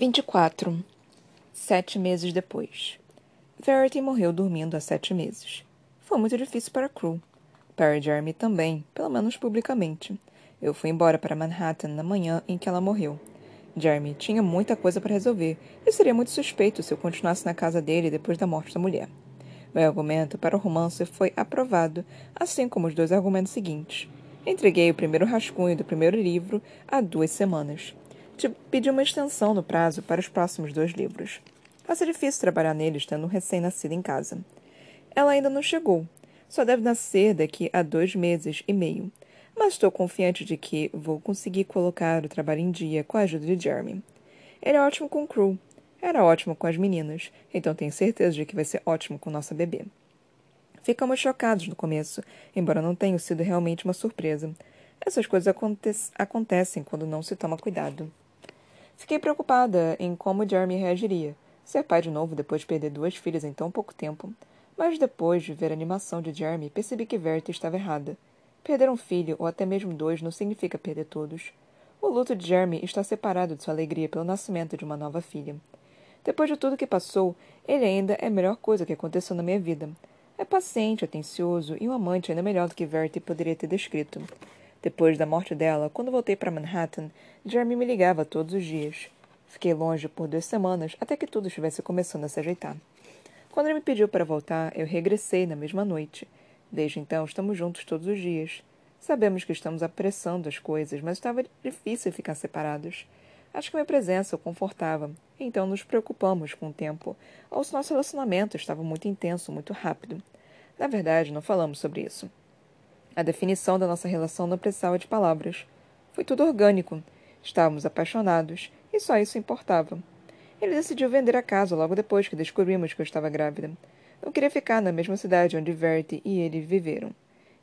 24. Sete meses depois. Verity morreu dormindo há sete meses. Foi muito difícil para Crew. Para Jeremy também, pelo menos publicamente. Eu fui embora para Manhattan na manhã em que ela morreu. Jeremy tinha muita coisa para resolver e seria muito suspeito se eu continuasse na casa dele depois da morte da mulher. Meu argumento para o romance foi aprovado, assim como os dois argumentos seguintes. Entreguei o primeiro rascunho do primeiro livro há duas semanas pediu uma extensão no prazo para os próximos dois livros. Vai ser difícil trabalhar neles tendo um recém-nascido em casa. Ela ainda não chegou. Só deve nascer daqui a dois meses e meio. Mas estou confiante de que vou conseguir colocar o trabalho em dia com a ajuda de Jeremy. Ele é ótimo com o crew. Era ótimo com as meninas, então tenho certeza de que vai ser ótimo com nossa bebê. Ficamos chocados no começo, embora não tenha sido realmente uma surpresa. Essas coisas aconte acontecem quando não se toma cuidado. Fiquei preocupada em como Jeremy reagiria. Ser pai de novo depois de perder duas filhas em tão pouco tempo. Mas depois de ver a animação de Jeremy, percebi que Verity estava errada. Perder um filho, ou até mesmo dois, não significa perder todos. O luto de Jeremy está separado de sua alegria pelo nascimento de uma nova filha. Depois de tudo que passou, ele ainda é a melhor coisa que aconteceu na minha vida. É paciente, atencioso e um amante ainda melhor do que Verity poderia ter descrito. Depois da morte dela, quando voltei para Manhattan, Jeremy me ligava todos os dias. Fiquei longe por duas semanas até que tudo estivesse começando a se ajeitar. Quando ele me pediu para voltar, eu regressei na mesma noite. Desde então, estamos juntos todos os dias. Sabemos que estamos apressando as coisas, mas estava difícil ficar separados. Acho que minha presença o confortava, então nos preocupamos com o tempo, ou se nosso relacionamento estava muito intenso, muito rápido. Na verdade, não falamos sobre isso. A definição da nossa relação não precisava de palavras. Foi tudo orgânico. Estávamos apaixonados, e só isso importava. Ele decidiu vender a casa logo depois que descobrimos que eu estava grávida. Não queria ficar na mesma cidade onde Verity e ele viveram.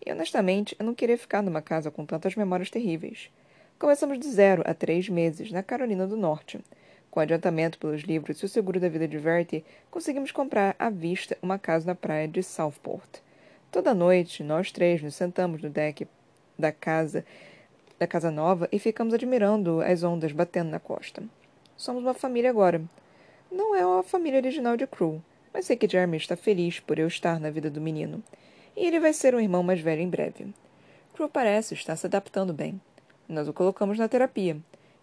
E honestamente, eu não queria ficar numa casa com tantas memórias terríveis. Começamos de zero há três meses, na Carolina do Norte. Com adiantamento pelos livros e o seguro da vida de Verity, conseguimos comprar à vista uma casa na praia de Southport. Toda noite, nós três nos sentamos no deck da casa da casa nova e ficamos admirando as ondas batendo na costa. Somos uma família agora. Não é a família original de Crew, mas sei que Jeremy está feliz por eu estar na vida do menino. E ele vai ser um irmão mais velho em breve. Crew parece estar se adaptando bem. Nós o colocamos na terapia.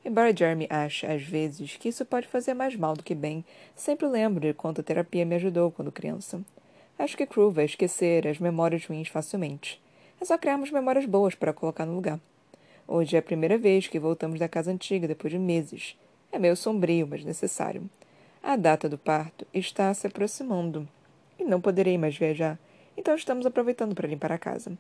Embora Jeremy ache, às vezes, que isso pode fazer mais mal do que bem, sempre lembro de quanto a terapia me ajudou quando criança. Acho que Crew vai esquecer as memórias ruins facilmente. É só criarmos memórias boas para colocar no lugar. Hoje é a primeira vez que voltamos da casa antiga depois de meses. É meio sombrio, mas necessário. A data do parto está se aproximando e não poderei mais viajar, então estamos aproveitando para limpar a casa.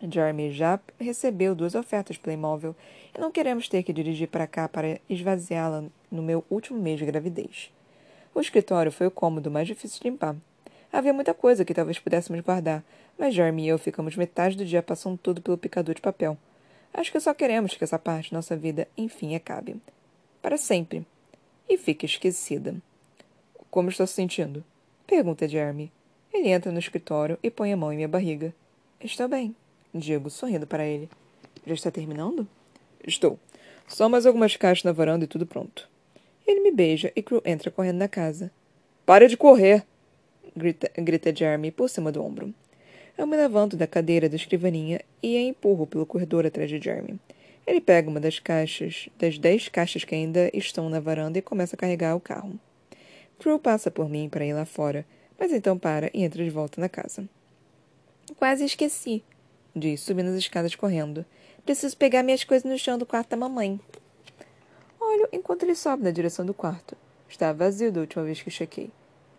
Jeremy já recebeu duas ofertas pelo imóvel e não queremos ter que dirigir para cá para esvaziá-la no meu último mês de gravidez. O escritório foi o cômodo mais difícil de limpar. Havia muita coisa que talvez pudéssemos guardar, mas Jeremy e eu ficamos metade do dia passando tudo pelo picador de papel. Acho que só queremos que essa parte de nossa vida, enfim, acabe. Para sempre. E fique esquecida. Como estou se sentindo? Pergunta Jeremy. Ele entra no escritório e põe a mão em minha barriga. Estou bem, digo, sorrindo para ele. Já está terminando? Estou. Só mais algumas caixas na varanda e tudo pronto. Ele me beija e Crew entra correndo na casa. Pare de correr! Grita, grita Jeremy por cima do ombro. Eu me levanto da cadeira da escrivaninha e a empurro pelo corredor atrás de Jeremy. Ele pega uma das caixas, das dez caixas que ainda estão na varanda e começa a carregar o carro. Crew passa por mim para ir lá fora, mas então para e entra de volta na casa. Quase esqueci, diz, subindo as escadas correndo. Preciso pegar minhas coisas no chão do quarto da mamãe. Olho enquanto ele sobe na direção do quarto. Está vazio da última vez que chequei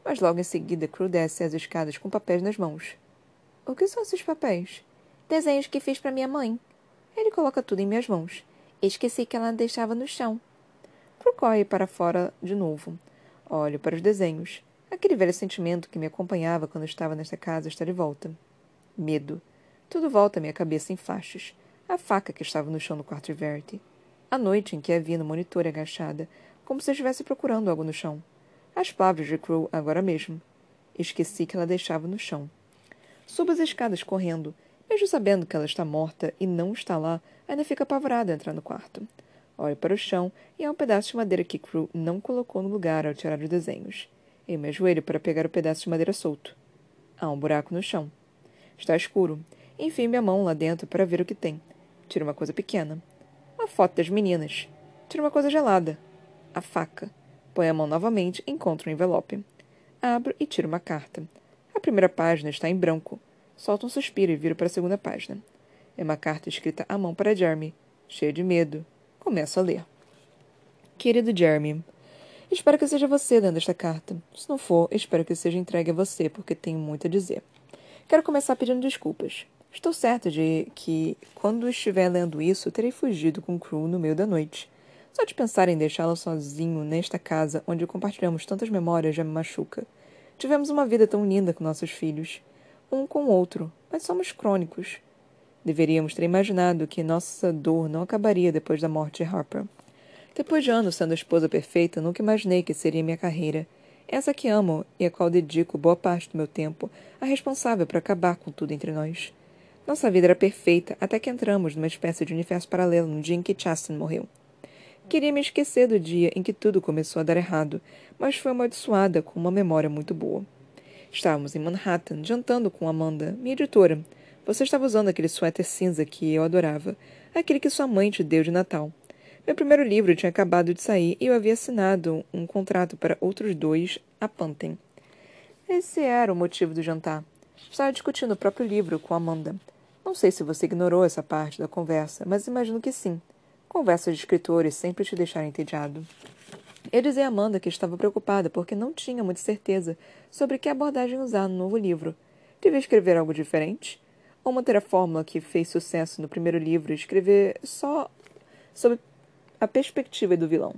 mas logo em seguida Crew desce as escadas com papéis nas mãos. O que são esses papéis? Desenhos que fiz para minha mãe. Ele coloca tudo em minhas mãos. Esqueci que ela deixava no chão. Crew corre para fora de novo. Olho para os desenhos. Aquele velho sentimento que me acompanhava quando estava nesta casa está de volta. Medo. Tudo volta à minha cabeça em flashes. A faca que estava no chão do quarto de. A noite em que a vi no monitor agachada, como se estivesse procurando algo no chão. As palavras de Crew agora mesmo. Esqueci que ela deixava no chão. Subo as escadas correndo, mesmo sabendo que ela está morta e não está lá, ainda fica apavorada entrar no quarto. Olho para o chão e há um pedaço de madeira que Crew não colocou no lugar ao tirar os desenhos. Eu me ajoelho para pegar o pedaço de madeira solto. Há um buraco no chão. Está escuro. Enfio minha mão lá dentro para ver o que tem. Tiro uma coisa pequena. Uma foto das meninas. Tiro uma coisa gelada. A faca. Põe a mão novamente encontro um envelope. Abro e tiro uma carta. A primeira página está em branco. Solto um suspiro e viro para a segunda página. É uma carta escrita à mão para Jeremy, cheia de medo. Começo a ler. Querido Jeremy, espero que seja você dando esta carta. Se não for, espero que seja entregue a você, porque tenho muito a dizer. Quero começar pedindo desculpas. Estou certa de que, quando estiver lendo isso, terei fugido com Crew no meio da noite. Só de pensar em deixá-lo sozinho nesta casa onde compartilhamos tantas memórias já me machuca. Tivemos uma vida tão linda com nossos filhos, um com o outro, mas somos crônicos. Deveríamos ter imaginado que nossa dor não acabaria depois da morte de Harper. Depois de anos sendo a esposa perfeita, nunca imaginei que seria minha carreira. Essa que amo e a qual dedico boa parte do meu tempo, a responsável por acabar com tudo entre nós. Nossa vida era perfeita até que entramos numa espécie de universo paralelo no dia em que Chasten morreu. Queria me esquecer do dia em que tudo começou a dar errado, mas foi amaldiçoada com uma memória muito boa. Estávamos em Manhattan, jantando com Amanda, minha editora. Você estava usando aquele suéter cinza que eu adorava, aquele que sua mãe te deu de Natal. Meu primeiro livro tinha acabado de sair e eu havia assinado um contrato para outros dois a Panten. Esse era o motivo do jantar. Estava discutindo o próprio livro com Amanda. Não sei se você ignorou essa parte da conversa, mas imagino que sim. Conversas de escritores sempre te deixaram entediado. Eu dizia a Amanda que estava preocupada porque não tinha muita certeza sobre que abordagem usar no novo livro. Devia escrever algo diferente? Ou manter a fórmula que fez sucesso no primeiro livro e escrever só sob a perspectiva do vilão?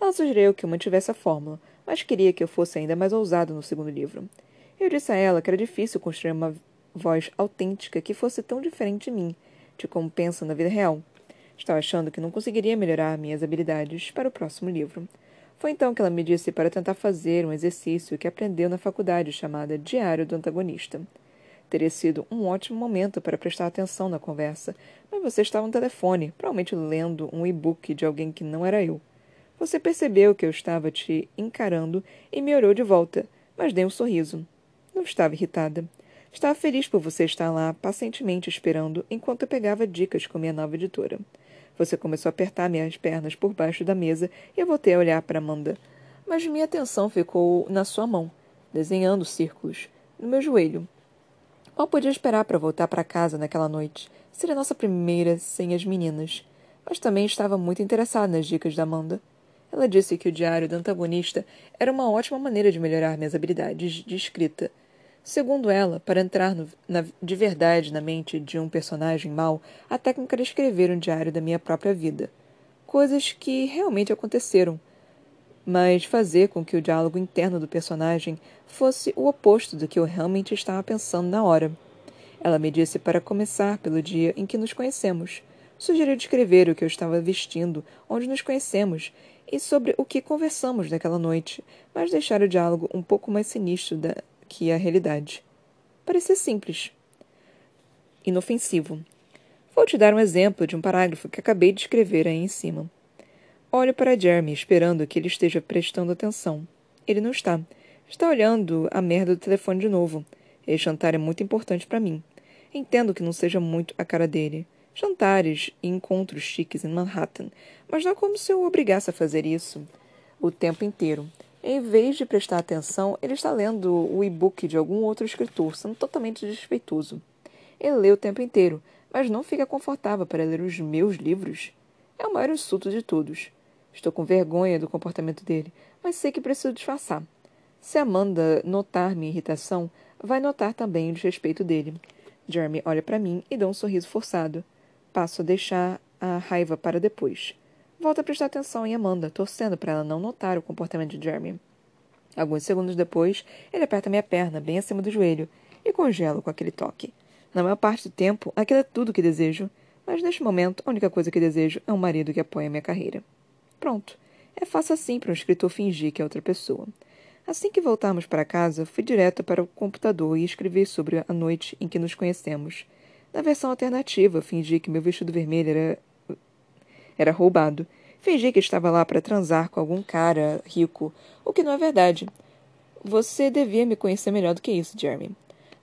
Ela sugeriu que eu mantivesse a fórmula, mas queria que eu fosse ainda mais ousado no segundo livro. Eu disse a ela que era difícil construir uma voz autêntica que fosse tão diferente de mim, de como pensa na vida real. Estava achando que não conseguiria melhorar minhas habilidades para o próximo livro. Foi então que ela me disse para tentar fazer um exercício que aprendeu na faculdade chamada Diário do Antagonista. Teria sido um ótimo momento para prestar atenção na conversa, mas você estava no telefone, provavelmente lendo um e-book de alguém que não era eu. Você percebeu que eu estava te encarando e me olhou de volta, mas dei um sorriso. Não estava irritada. Estava feliz por você estar lá, pacientemente esperando, enquanto eu pegava dicas com minha nova editora. Você começou a apertar minhas pernas por baixo da mesa e eu voltei a olhar para Amanda. Mas minha atenção ficou na sua mão, desenhando círculos, no meu joelho. Mal podia esperar para voltar para casa naquela noite. Seria nossa primeira sem as meninas. Mas também estava muito interessada nas dicas da Amanda. Ela disse que o diário do antagonista era uma ótima maneira de melhorar minhas habilidades de escrita Segundo ela, para entrar no, na, de verdade na mente de um personagem mau, a técnica era escrever um diário da minha própria vida. Coisas que realmente aconteceram, mas fazer com que o diálogo interno do personagem fosse o oposto do que eu realmente estava pensando na hora. Ela me disse para começar pelo dia em que nos conhecemos. Sugeriu descrever o que eu estava vestindo, onde nos conhecemos e sobre o que conversamos naquela noite, mas deixar o diálogo um pouco mais sinistro da, que a realidade. Parecia simples. Inofensivo. Vou te dar um exemplo de um parágrafo que acabei de escrever aí em cima. Olho para Jeremy, esperando que ele esteja prestando atenção. Ele não está. Está olhando a merda do telefone de novo. Esse jantar é muito importante para mim. Entendo que não seja muito a cara dele. Jantares e encontros chiques em Manhattan, mas não é como se eu o obrigasse a fazer isso o tempo inteiro. Em vez de prestar atenção, ele está lendo o e-book de algum outro escritor, sendo totalmente desfeitoso. Ele lê o tempo inteiro, mas não fica confortável para ler os meus livros. É o maior insulto de todos. Estou com vergonha do comportamento dele, mas sei que preciso disfarçar. Se Amanda notar minha irritação, vai notar também o desrespeito dele. Jeremy olha para mim e dá um sorriso forçado. Passo a deixar a raiva para depois. Volto a prestar atenção em Amanda, torcendo para ela não notar o comportamento de Jeremy. Alguns segundos depois, ele aperta minha perna bem acima do joelho e congelo com aquele toque. Na maior parte do tempo, aquilo é tudo que desejo, mas neste momento, a única coisa que desejo é um marido que apoie minha carreira. Pronto. É fácil assim para um escritor fingir que é outra pessoa. Assim que voltarmos para casa, fui direto para o computador e escrevi sobre a noite em que nos conhecemos. Na versão alternativa, fingi que meu vestido vermelho era era roubado Fingi que estava lá para transar com algum cara rico, o que não é verdade. Você devia me conhecer melhor do que isso, Jeremy.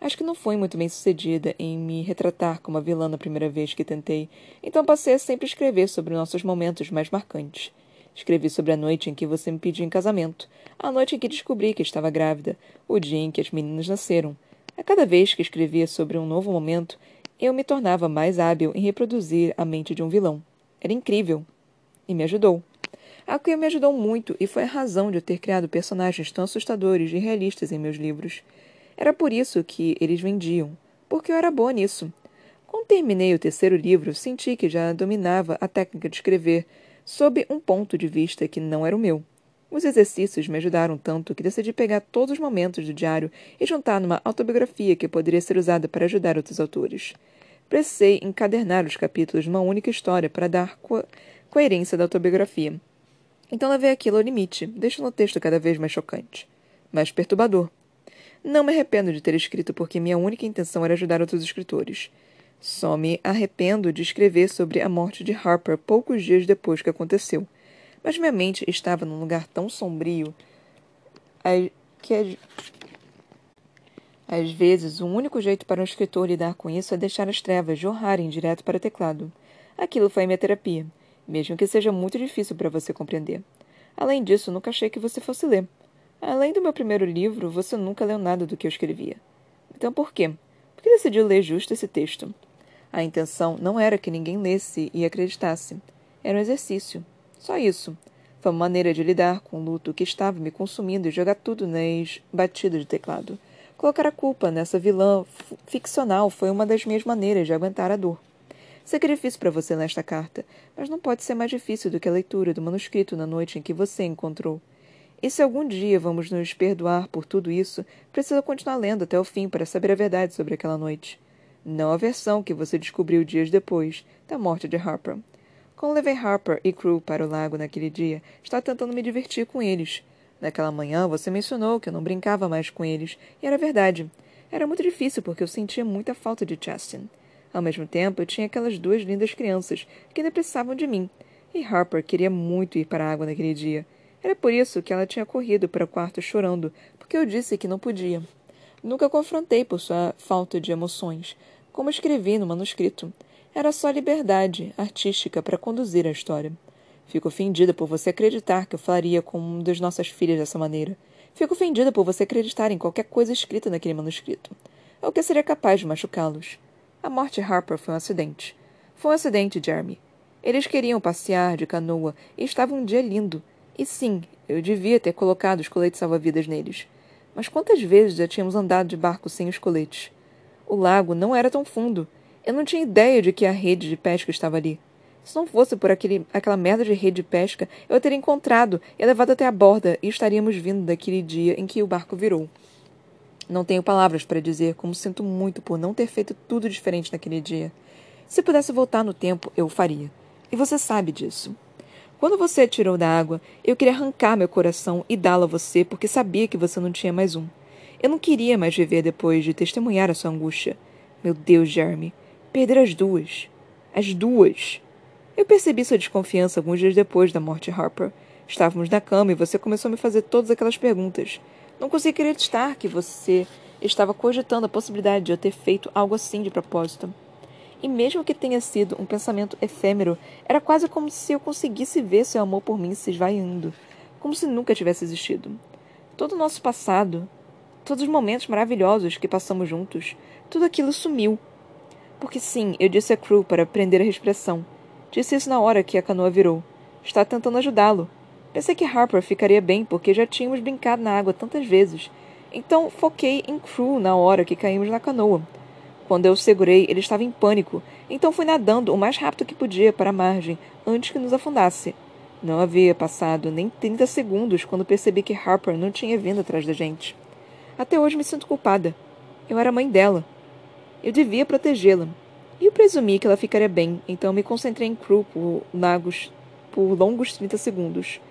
Acho que não fui muito bem sucedida em me retratar como a vilã na primeira vez que tentei, então passei a sempre escrever sobre nossos momentos mais marcantes. Escrevi sobre a noite em que você me pediu em casamento, a noite em que descobri que estava grávida, o dia em que as meninas nasceram. A cada vez que escrevia sobre um novo momento, eu me tornava mais hábil em reproduzir a mente de um vilão. Era incrível. E me ajudou. A Queer me ajudou muito e foi a razão de eu ter criado personagens tão assustadores e realistas em meus livros. Era por isso que eles vendiam, porque eu era boa nisso. Quando terminei o terceiro livro, senti que já dominava a técnica de escrever, sob um ponto de vista que não era o meu. Os exercícios me ajudaram tanto que decidi pegar todos os momentos do diário e juntar numa autobiografia que poderia ser usada para ajudar outros autores. Precisei encadernar os capítulos numa única história para dar co coerência da autobiografia. Então levei aquilo ao limite, deixando o texto cada vez mais chocante. Mais perturbador. Não me arrependo de ter escrito porque minha única intenção era ajudar outros escritores. Só me arrependo de escrever sobre a morte de Harper poucos dias depois que aconteceu. Mas minha mente estava num lugar tão sombrio que às vezes o único jeito para um escritor lidar com isso é deixar as trevas jorrarem direto para o teclado. Aquilo foi minha terapia mesmo que seja muito difícil para você compreender. Além disso, nunca achei que você fosse ler. Além do meu primeiro livro, você nunca leu nada do que eu escrevia. Então por quê? Por que decidiu ler justo esse texto? A intenção não era que ninguém lesse e acreditasse. Era um exercício. Só isso. Foi uma maneira de lidar com o luto que estava me consumindo e jogar tudo nas batidas de teclado. Colocar a culpa nessa vilã ficcional foi uma das minhas maneiras de aguentar a dor. Sacrifício para você nesta carta, mas não pode ser mais difícil do que a leitura do manuscrito na noite em que você encontrou. E se algum dia vamos nos perdoar por tudo isso, precisa continuar lendo até o fim para saber a verdade sobre aquela noite. Não a versão que você descobriu dias depois da morte de Harper. Quando levei Harper e Crew para o lago naquele dia, estava tentando me divertir com eles. Naquela manhã, você mencionou que eu não brincava mais com eles, e era verdade. Era muito difícil porque eu sentia muita falta de Justin. Ao mesmo tempo, eu tinha aquelas duas lindas crianças que ainda precisavam de mim, e Harper queria muito ir para a água naquele dia. Era por isso que ela tinha corrido para o quarto chorando, porque eu disse que não podia. Nunca confrontei por sua falta de emoções, como escrevi no manuscrito. Era só liberdade artística para conduzir a história. Fico ofendida por você acreditar que eu falaria com uma das nossas filhas dessa maneira. Fico ofendida por você acreditar em qualquer coisa escrita naquele manuscrito. É o que seria capaz de machucá-los. A morte de Harper foi um acidente. Foi um acidente, Jeremy. Eles queriam passear de canoa e estava um dia lindo. E sim, eu devia ter colocado os coletes salva-vidas neles. Mas quantas vezes já tínhamos andado de barco sem os coletes? O lago não era tão fundo. Eu não tinha ideia de que a rede de pesca estava ali. Se não fosse por aquele, aquela merda de rede de pesca, eu a teria encontrado e levado até a borda e estaríamos vindo daquele dia em que o barco virou. Não tenho palavras para dizer como sinto muito por não ter feito tudo diferente naquele dia. Se pudesse voltar no tempo, eu o faria. E você sabe disso. Quando você atirou da água, eu queria arrancar meu coração e dá-lo a você porque sabia que você não tinha mais um. Eu não queria mais viver depois de testemunhar a sua angústia. Meu Deus, Jeremy, perder as duas. As duas. Eu percebi sua desconfiança alguns dias depois da morte de Harper. Estávamos na cama e você começou a me fazer todas aquelas perguntas. Não consegui acreditar que você estava cogitando a possibilidade de eu ter feito algo assim de propósito. E mesmo que tenha sido um pensamento efêmero, era quase como se eu conseguisse ver seu amor por mim se esvaindo, como se nunca tivesse existido. Todo o nosso passado, todos os momentos maravilhosos que passamos juntos, tudo aquilo sumiu. Porque sim, eu disse a Crew para prender a respiração. Disse isso na hora que a canoa virou. Está tentando ajudá-lo. Pensei que Harper ficaria bem porque já tínhamos brincado na água tantas vezes. Então foquei em Crew na hora que caímos na canoa. Quando eu o segurei, ele estava em pânico, então fui nadando o mais rápido que podia para a margem antes que nos afundasse. Não havia passado nem 30 segundos quando percebi que Harper não tinha vindo atrás da gente. Até hoje me sinto culpada. Eu era mãe dela. Eu devia protegê-la. E eu presumi que ela ficaria bem, então me concentrei em Crew por, por longos 30 segundos.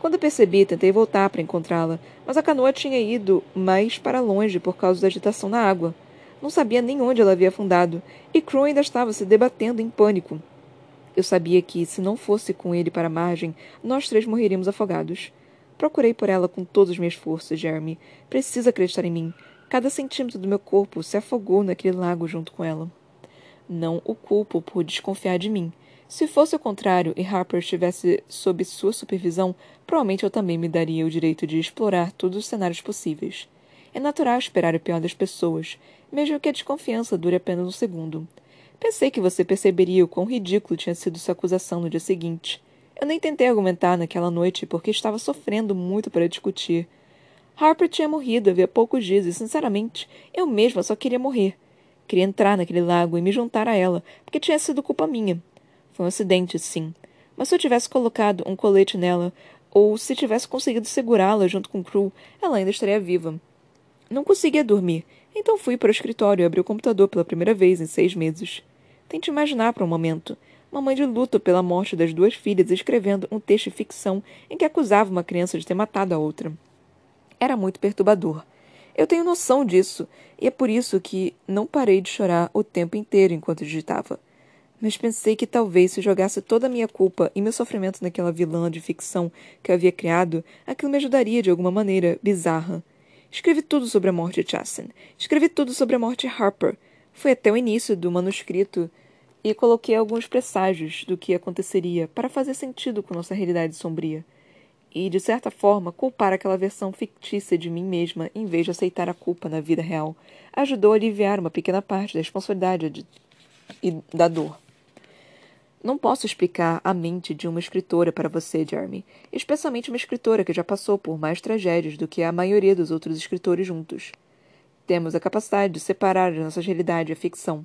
Quando percebi, tentei voltar para encontrá-la, mas a canoa tinha ido mais para longe por causa da agitação na água. Não sabia nem onde ela havia afundado, e Crow ainda estava se debatendo em pânico. Eu sabia que, se não fosse com ele para a margem, nós três morreríamos afogados. Procurei por ela com todas as minhas forças, Jeremy. Precisa acreditar em mim. Cada centímetro do meu corpo se afogou naquele lago junto com ela. Não o culpo por desconfiar de mim. Se fosse o contrário e Harper estivesse sob sua supervisão, provavelmente eu também me daria o direito de explorar todos os cenários possíveis. É natural esperar o pior das pessoas, mesmo que a desconfiança dure apenas um segundo. Pensei que você perceberia o quão ridículo tinha sido sua acusação no dia seguinte. Eu nem tentei argumentar naquela noite porque estava sofrendo muito para discutir. Harper tinha morrido havia poucos dias e, sinceramente, eu mesma só queria morrer. Queria entrar naquele lago e me juntar a ela, porque tinha sido culpa minha. Foi um acidente, sim. Mas se eu tivesse colocado um colete nela, ou se tivesse conseguido segurá-la junto com Crew, ela ainda estaria viva. Não conseguia dormir, então fui para o escritório e abri o computador pela primeira vez em seis meses. Tente imaginar por um momento. Uma mãe de luto pela morte das duas filhas escrevendo um texto de ficção em que acusava uma criança de ter matado a outra. Era muito perturbador. Eu tenho noção disso, e é por isso que não parei de chorar o tempo inteiro enquanto digitava mas pensei que talvez se jogasse toda a minha culpa e meu sofrimento naquela vilã de ficção que eu havia criado, aquilo me ajudaria de alguma maneira bizarra. Escrevi tudo sobre a morte de Chasten. Escrevi tudo sobre a morte de Harper. Fui até o início do manuscrito e coloquei alguns presságios do que aconteceria para fazer sentido com nossa realidade sombria. E, de certa forma, culpar aquela versão fictícia de mim mesma em vez de aceitar a culpa na vida real ajudou a aliviar uma pequena parte da responsabilidade de... e da dor. Não posso explicar a mente de uma escritora para você, Jeremy, especialmente uma escritora que já passou por mais tragédias do que a maioria dos outros escritores juntos. Temos a capacidade de separar a nossa realidade e a ficção.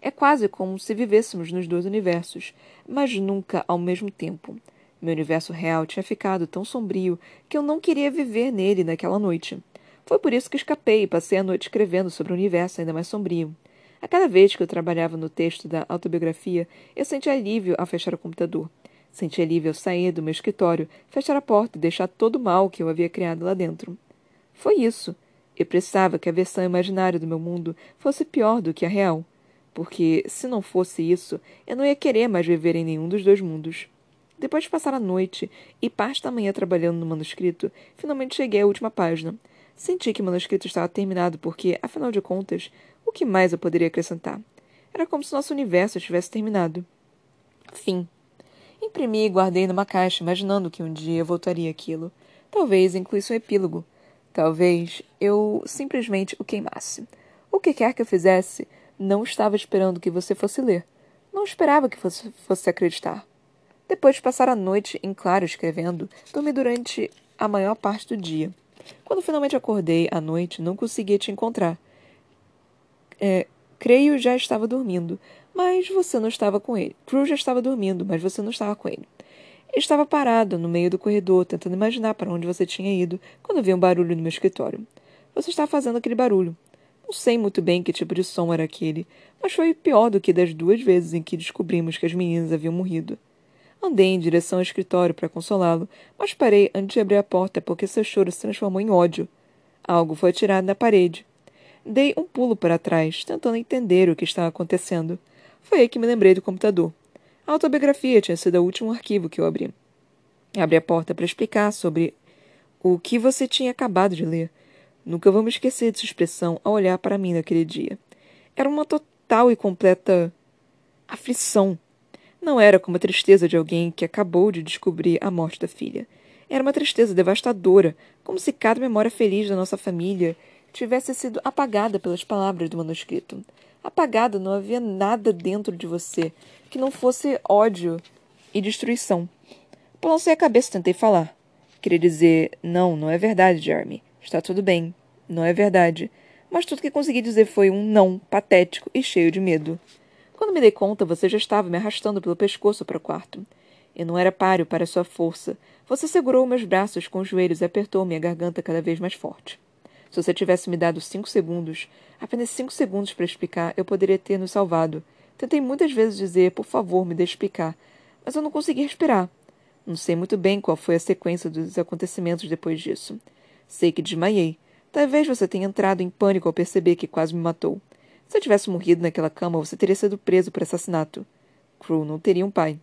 É quase como se vivêssemos nos dois universos, mas nunca ao mesmo tempo. Meu universo real tinha ficado tão sombrio que eu não queria viver nele naquela noite. Foi por isso que escapei e passei a noite escrevendo sobre um universo ainda mais sombrio. A cada vez que eu trabalhava no texto da autobiografia, eu sentia alívio ao fechar o computador. Sentia alívio ao sair do meu escritório, fechar a porta e deixar todo o mal que eu havia criado lá dentro. Foi isso. Eu precisava que a versão imaginária do meu mundo fosse pior do que a real. Porque, se não fosse isso, eu não ia querer mais viver em nenhum dos dois mundos. Depois de passar a noite e parte da manhã trabalhando no manuscrito, finalmente cheguei à última página. Senti que o manuscrito estava terminado porque, afinal de contas, o que mais eu poderia acrescentar? Era como se nosso universo tivesse terminado. Fim. Imprimi e guardei numa caixa, imaginando que um dia eu voltaria aquilo. Talvez incluísse um epílogo. Talvez eu simplesmente o queimasse. O que quer que eu fizesse, não estava esperando que você fosse ler. Não esperava que fosse, fosse acreditar. Depois de passar a noite em claro escrevendo, dormi durante a maior parte do dia. Quando finalmente acordei à noite, não conseguia te encontrar. É, creio já estava dormindo, mas você não estava com ele. Crew já estava dormindo, mas você não estava com ele. Estava parado no meio do corredor, tentando imaginar para onde você tinha ido, quando vi um barulho no meu escritório. Você estava fazendo aquele barulho. Não sei muito bem que tipo de som era aquele, mas foi pior do que das duas vezes em que descobrimos que as meninas haviam morrido. Andei em direção ao escritório para consolá-lo, mas parei antes de abrir a porta porque seu choro se transformou em ódio. Algo foi atirado na parede. Dei um pulo para trás, tentando entender o que estava acontecendo. Foi aí que me lembrei do computador. A autobiografia tinha sido o último arquivo que eu abri. Abri a porta para explicar sobre o que você tinha acabado de ler. Nunca vou me esquecer de sua expressão ao olhar para mim naquele dia. Era uma total e completa aflição. Não era como a tristeza de alguém que acabou de descobrir a morte da filha. Era uma tristeza devastadora, como se cada memória feliz da nossa família tivesse sido apagada pelas palavras do manuscrito. Apagada, não havia nada dentro de você que não fosse ódio e destruição. Balancei a cabeça e tentei falar. Queria dizer: Não, não é verdade, Jeremy. Está tudo bem. Não é verdade. Mas tudo que consegui dizer foi um não patético e cheio de medo. Quando me dei conta, você já estava me arrastando pelo pescoço para o quarto. Eu não era páreo para sua força. Você segurou meus braços com os joelhos e apertou minha garganta cada vez mais forte. Se você tivesse me dado cinco segundos, apenas cinco segundos para explicar, eu poderia ter nos salvado. Tentei muitas vezes dizer, por favor, me deixe explicar, mas eu não consegui respirar. Não sei muito bem qual foi a sequência dos acontecimentos depois disso. Sei que desmaiei. Talvez você tenha entrado em pânico ao perceber que quase me matou. Se eu tivesse morrido naquela cama, você teria sido preso por assassinato. Crew não teria um pai.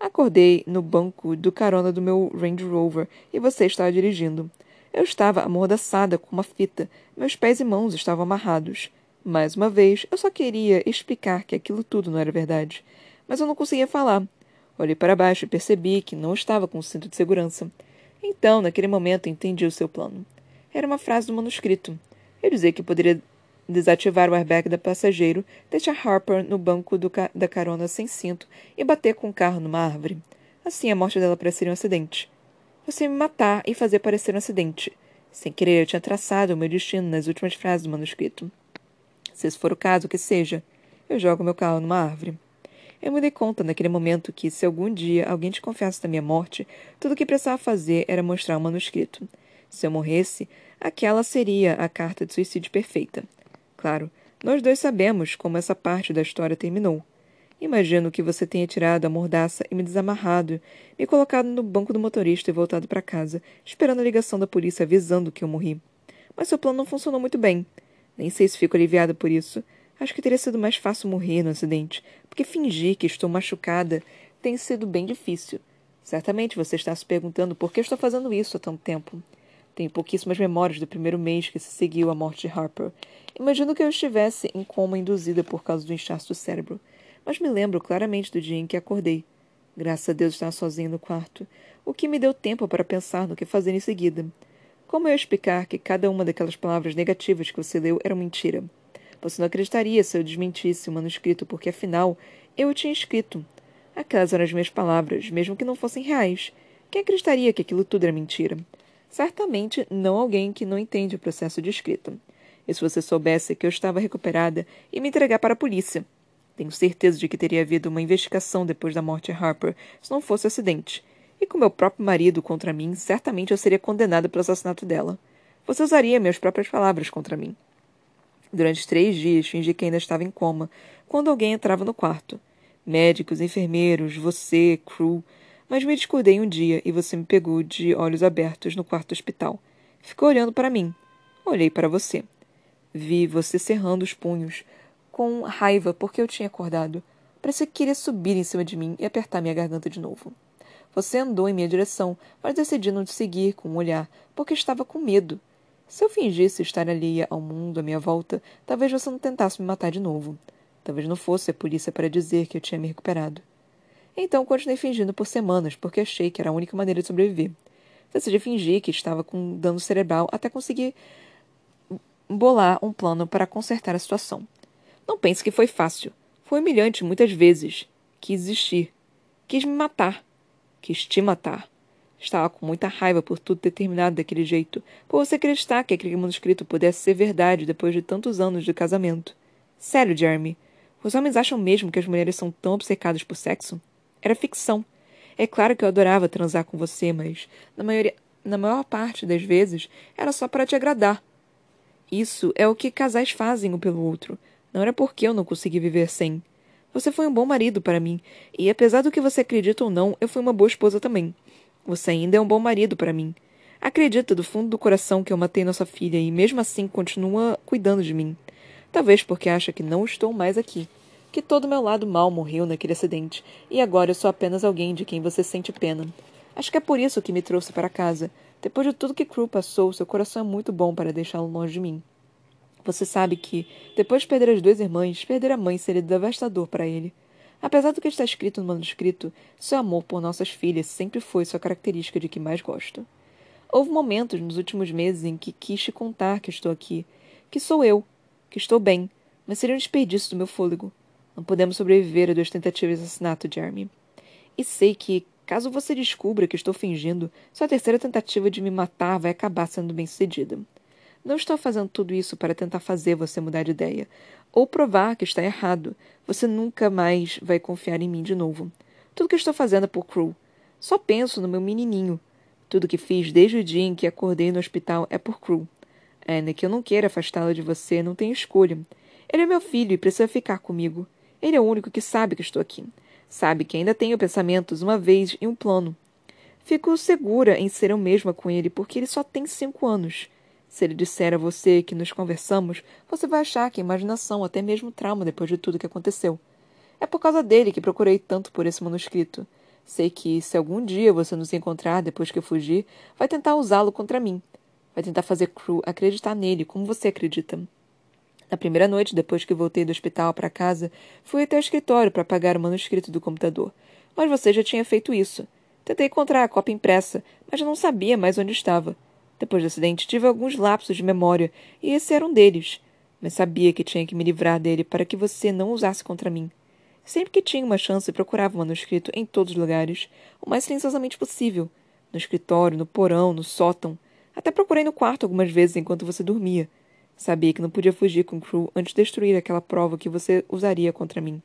Acordei no banco do carona do meu Range Rover e você estava dirigindo. Eu estava amordaçada com uma fita, meus pés e mãos estavam amarrados. Mais uma vez, eu só queria explicar que aquilo tudo não era verdade, mas eu não conseguia falar. Olhei para baixo e percebi que não estava com o cinto de segurança. Então, naquele momento, entendi o seu plano. Era uma frase do manuscrito. Eu dizia que poderia desativar o airbag da passageiro, deixar Harper no banco ca da carona sem cinto e bater com o carro numa árvore. Assim, a morte dela pareceria um acidente. Você me matar e fazer parecer um acidente. Sem querer, eu tinha traçado o meu destino nas últimas frases do manuscrito. Se esse for o caso, que seja, eu jogo meu carro numa árvore. Eu me dei conta naquele momento que, se algum dia alguém te confiasse da minha morte, tudo o que precisava fazer era mostrar o manuscrito. Se eu morresse, aquela seria a carta de suicídio perfeita. Claro, nós dois sabemos como essa parte da história terminou. Imagino que você tenha tirado a mordaça e me desamarrado, me colocado no banco do motorista e voltado para casa, esperando a ligação da polícia avisando que eu morri. Mas seu plano não funcionou muito bem. Nem sei se fico aliviada por isso. Acho que teria sido mais fácil morrer no acidente, porque fingir que estou machucada tem sido bem difícil. Certamente você está se perguntando por que estou fazendo isso há tanto tempo. Tenho pouquíssimas memórias do primeiro mês que se seguiu à morte de Harper. Imagino que eu estivesse em coma induzida por causa do inchaço do cérebro, mas me lembro claramente do dia em que acordei. Graças a Deus estava sozinha no quarto, o que me deu tempo para pensar no que fazer em seguida. Como eu explicar que cada uma daquelas palavras negativas que você leu era mentira? Você não acreditaria se eu desmentisse o manuscrito, porque afinal eu o tinha escrito. Aquelas eram as minhas palavras, mesmo que não fossem reais. Quem acreditaria que aquilo tudo era mentira? Certamente não alguém que não entende o processo de escrita. E se você soubesse que eu estava recuperada e me entregar para a polícia? Tenho certeza de que teria havido uma investigação depois da morte de Harper, se não fosse acidente. E com meu próprio marido contra mim, certamente eu seria condenada pelo assassinato dela. Você usaria minhas próprias palavras contra mim. Durante três dias fingi que ainda estava em coma, quando alguém entrava no quarto. Médicos, enfermeiros, você, crew, mas me descuidei um dia e você me pegou de olhos abertos no quarto hospital. Ficou olhando para mim. Olhei para você. Vi você cerrando os punhos, com raiva porque eu tinha acordado. Parecia que queria subir em cima de mim e apertar minha garganta de novo. Você andou em minha direção, mas decidi não te seguir com um olhar, porque estava com medo. Se eu fingisse estar alheia ao mundo à minha volta, talvez você não tentasse me matar de novo. Talvez não fosse a polícia para dizer que eu tinha me recuperado. Então continuei fingindo por semanas, porque achei que era a única maneira de sobreviver. Decidi fingir que estava com dano cerebral até conseguir bolar um plano para consertar a situação. Não pense que foi fácil. Foi humilhante muitas vezes. Quis existir. Quis me matar. Quis te matar. Estava com muita raiva por tudo ter terminado daquele jeito, por você acreditar que aquele manuscrito pudesse ser verdade depois de tantos anos de casamento. Sério, Jeremy. Os homens acham mesmo que as mulheres são tão obcecadas por sexo? Era ficção. É claro que eu adorava transar com você, mas na, maioria, na maior parte das vezes era só para te agradar. Isso é o que casais fazem um pelo outro. Não era porque eu não consegui viver sem. Você foi um bom marido para mim, e apesar do que você acredita ou não, eu fui uma boa esposa também. Você ainda é um bom marido para mim. Acredita do fundo do coração que eu matei nossa filha e mesmo assim continua cuidando de mim. Talvez porque acha que não estou mais aqui que todo meu lado mal morreu naquele acidente, e agora eu sou apenas alguém de quem você sente pena. Acho que é por isso que me trouxe para casa. Depois de tudo que Crew passou, seu coração é muito bom para deixá-lo longe de mim. Você sabe que, depois de perder as duas irmãs, perder a mãe seria devastador para ele. Apesar do que está escrito no manuscrito, seu amor por nossas filhas sempre foi sua característica de que mais gosto. Houve momentos nos últimos meses em que quis te contar que estou aqui, que sou eu, que estou bem, mas seria um desperdício do meu fôlego. Não podemos sobreviver a duas tentativas de assassinato, Jeremy. E sei que, caso você descubra que estou fingindo, sua terceira tentativa de me matar vai acabar sendo bem-sucedida. Não estou fazendo tudo isso para tentar fazer você mudar de ideia, ou provar que está errado. Você nunca mais vai confiar em mim de novo. Tudo que estou fazendo é por Crew. Só penso no meu menininho. Tudo que fiz desde o dia em que acordei no hospital é por Crew. Ainda que eu não queira afastá-la de você, não tenho escolha. Ele é meu filho e precisa ficar comigo. Ele é o único que sabe que estou aqui. Sabe que ainda tenho pensamentos uma vez e um plano. Fico segura em ser eu mesma com ele, porque ele só tem cinco anos. Se ele disser a você que nos conversamos, você vai achar que imaginação, até mesmo trauma depois de tudo que aconteceu. É por causa dele que procurei tanto por esse manuscrito. Sei que, se algum dia você nos encontrar depois que eu fugir, vai tentar usá-lo contra mim. Vai tentar fazer Crew acreditar nele como você acredita. Na primeira noite, depois que voltei do hospital para casa, fui até o escritório para apagar o manuscrito do computador. Mas você já tinha feito isso. Tentei encontrar a cópia impressa, mas não sabia mais onde estava. Depois do acidente, tive alguns lapsos de memória, e esse era um deles. Mas sabia que tinha que me livrar dele para que você não usasse contra mim. Sempre que tinha uma chance, procurava o manuscrito em todos os lugares, o mais silenciosamente possível. No escritório, no porão, no sótão. Até procurei no quarto algumas vezes enquanto você dormia. Sabia que não podia fugir com Crew antes de destruir aquela prova que você usaria contra mim.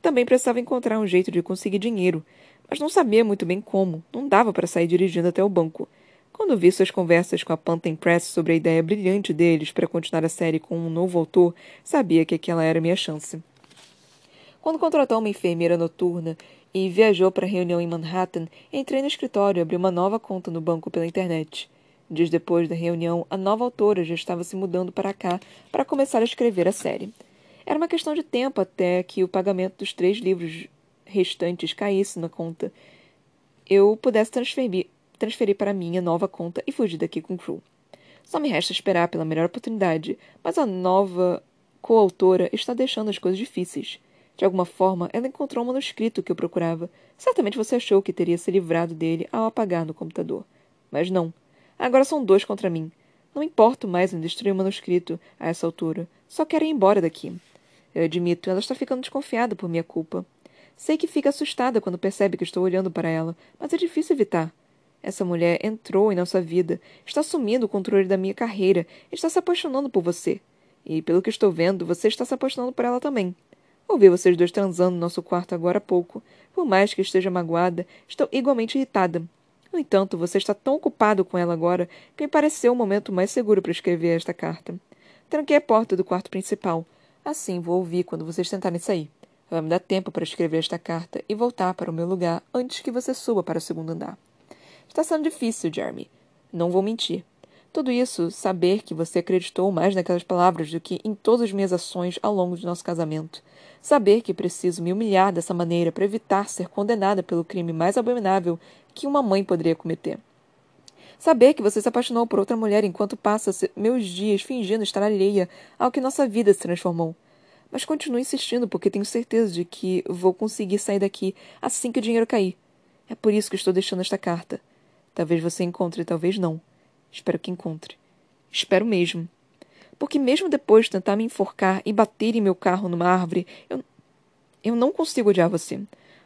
Também precisava encontrar um jeito de conseguir dinheiro, mas não sabia muito bem como. Não dava para sair dirigindo até o banco. Quando vi suas conversas com a Pantheon Press sobre a ideia brilhante deles para continuar a série com um novo autor, sabia que aquela era minha chance. Quando contratou uma enfermeira noturna e viajou para a reunião em Manhattan, entrei no escritório e abri uma nova conta no banco pela internet. Dias depois da reunião, a nova autora já estava se mudando para cá para começar a escrever a série. Era uma questão de tempo até que o pagamento dos três livros restantes caísse na conta. Eu pudesse transferir, transferir para minha nova conta e fugir daqui com Crew. Só me resta esperar pela melhor oportunidade, mas a nova coautora está deixando as coisas difíceis. De alguma forma, ela encontrou um manuscrito que eu procurava. Certamente você achou que teria se livrado dele ao apagar no computador. Mas não. Agora são dois contra mim. Não importo mais em destruir o manuscrito a essa altura. Só quero ir embora daqui. Eu admito, ela está ficando desconfiada por minha culpa. Sei que fica assustada quando percebe que estou olhando para ela, mas é difícil evitar. Essa mulher entrou em nossa vida, está assumindo o controle da minha carreira, está se apaixonando por você. E, pelo que estou vendo, você está se apaixonando por ela também. Ouvi vocês dois transando no nosso quarto agora há pouco. Por mais que esteja magoada, estou igualmente irritada. No entanto, você está tão ocupado com ela agora que me pareceu o momento mais seguro para escrever esta carta. Tranquei a porta do quarto principal. Assim vou ouvir quando vocês tentarem sair. Vai me dar tempo para escrever esta carta e voltar para o meu lugar antes que você suba para o segundo andar. Está sendo difícil, Jeremy. Não vou mentir. Tudo isso, saber que você acreditou mais naquelas palavras do que em todas as minhas ações ao longo do nosso casamento. Saber que preciso me humilhar dessa maneira para evitar ser condenada pelo crime mais abominável que uma mãe poderia cometer. Saber que você se apaixonou por outra mulher enquanto passa meus dias fingindo estar alheia ao que nossa vida se transformou. Mas continuo insistindo porque tenho certeza de que vou conseguir sair daqui assim que o dinheiro cair. É por isso que estou deixando esta carta. Talvez você encontre, talvez não. Espero que encontre. Espero mesmo. Porque mesmo depois de tentar me enforcar e bater em meu carro numa árvore, eu, eu não consigo odiar você.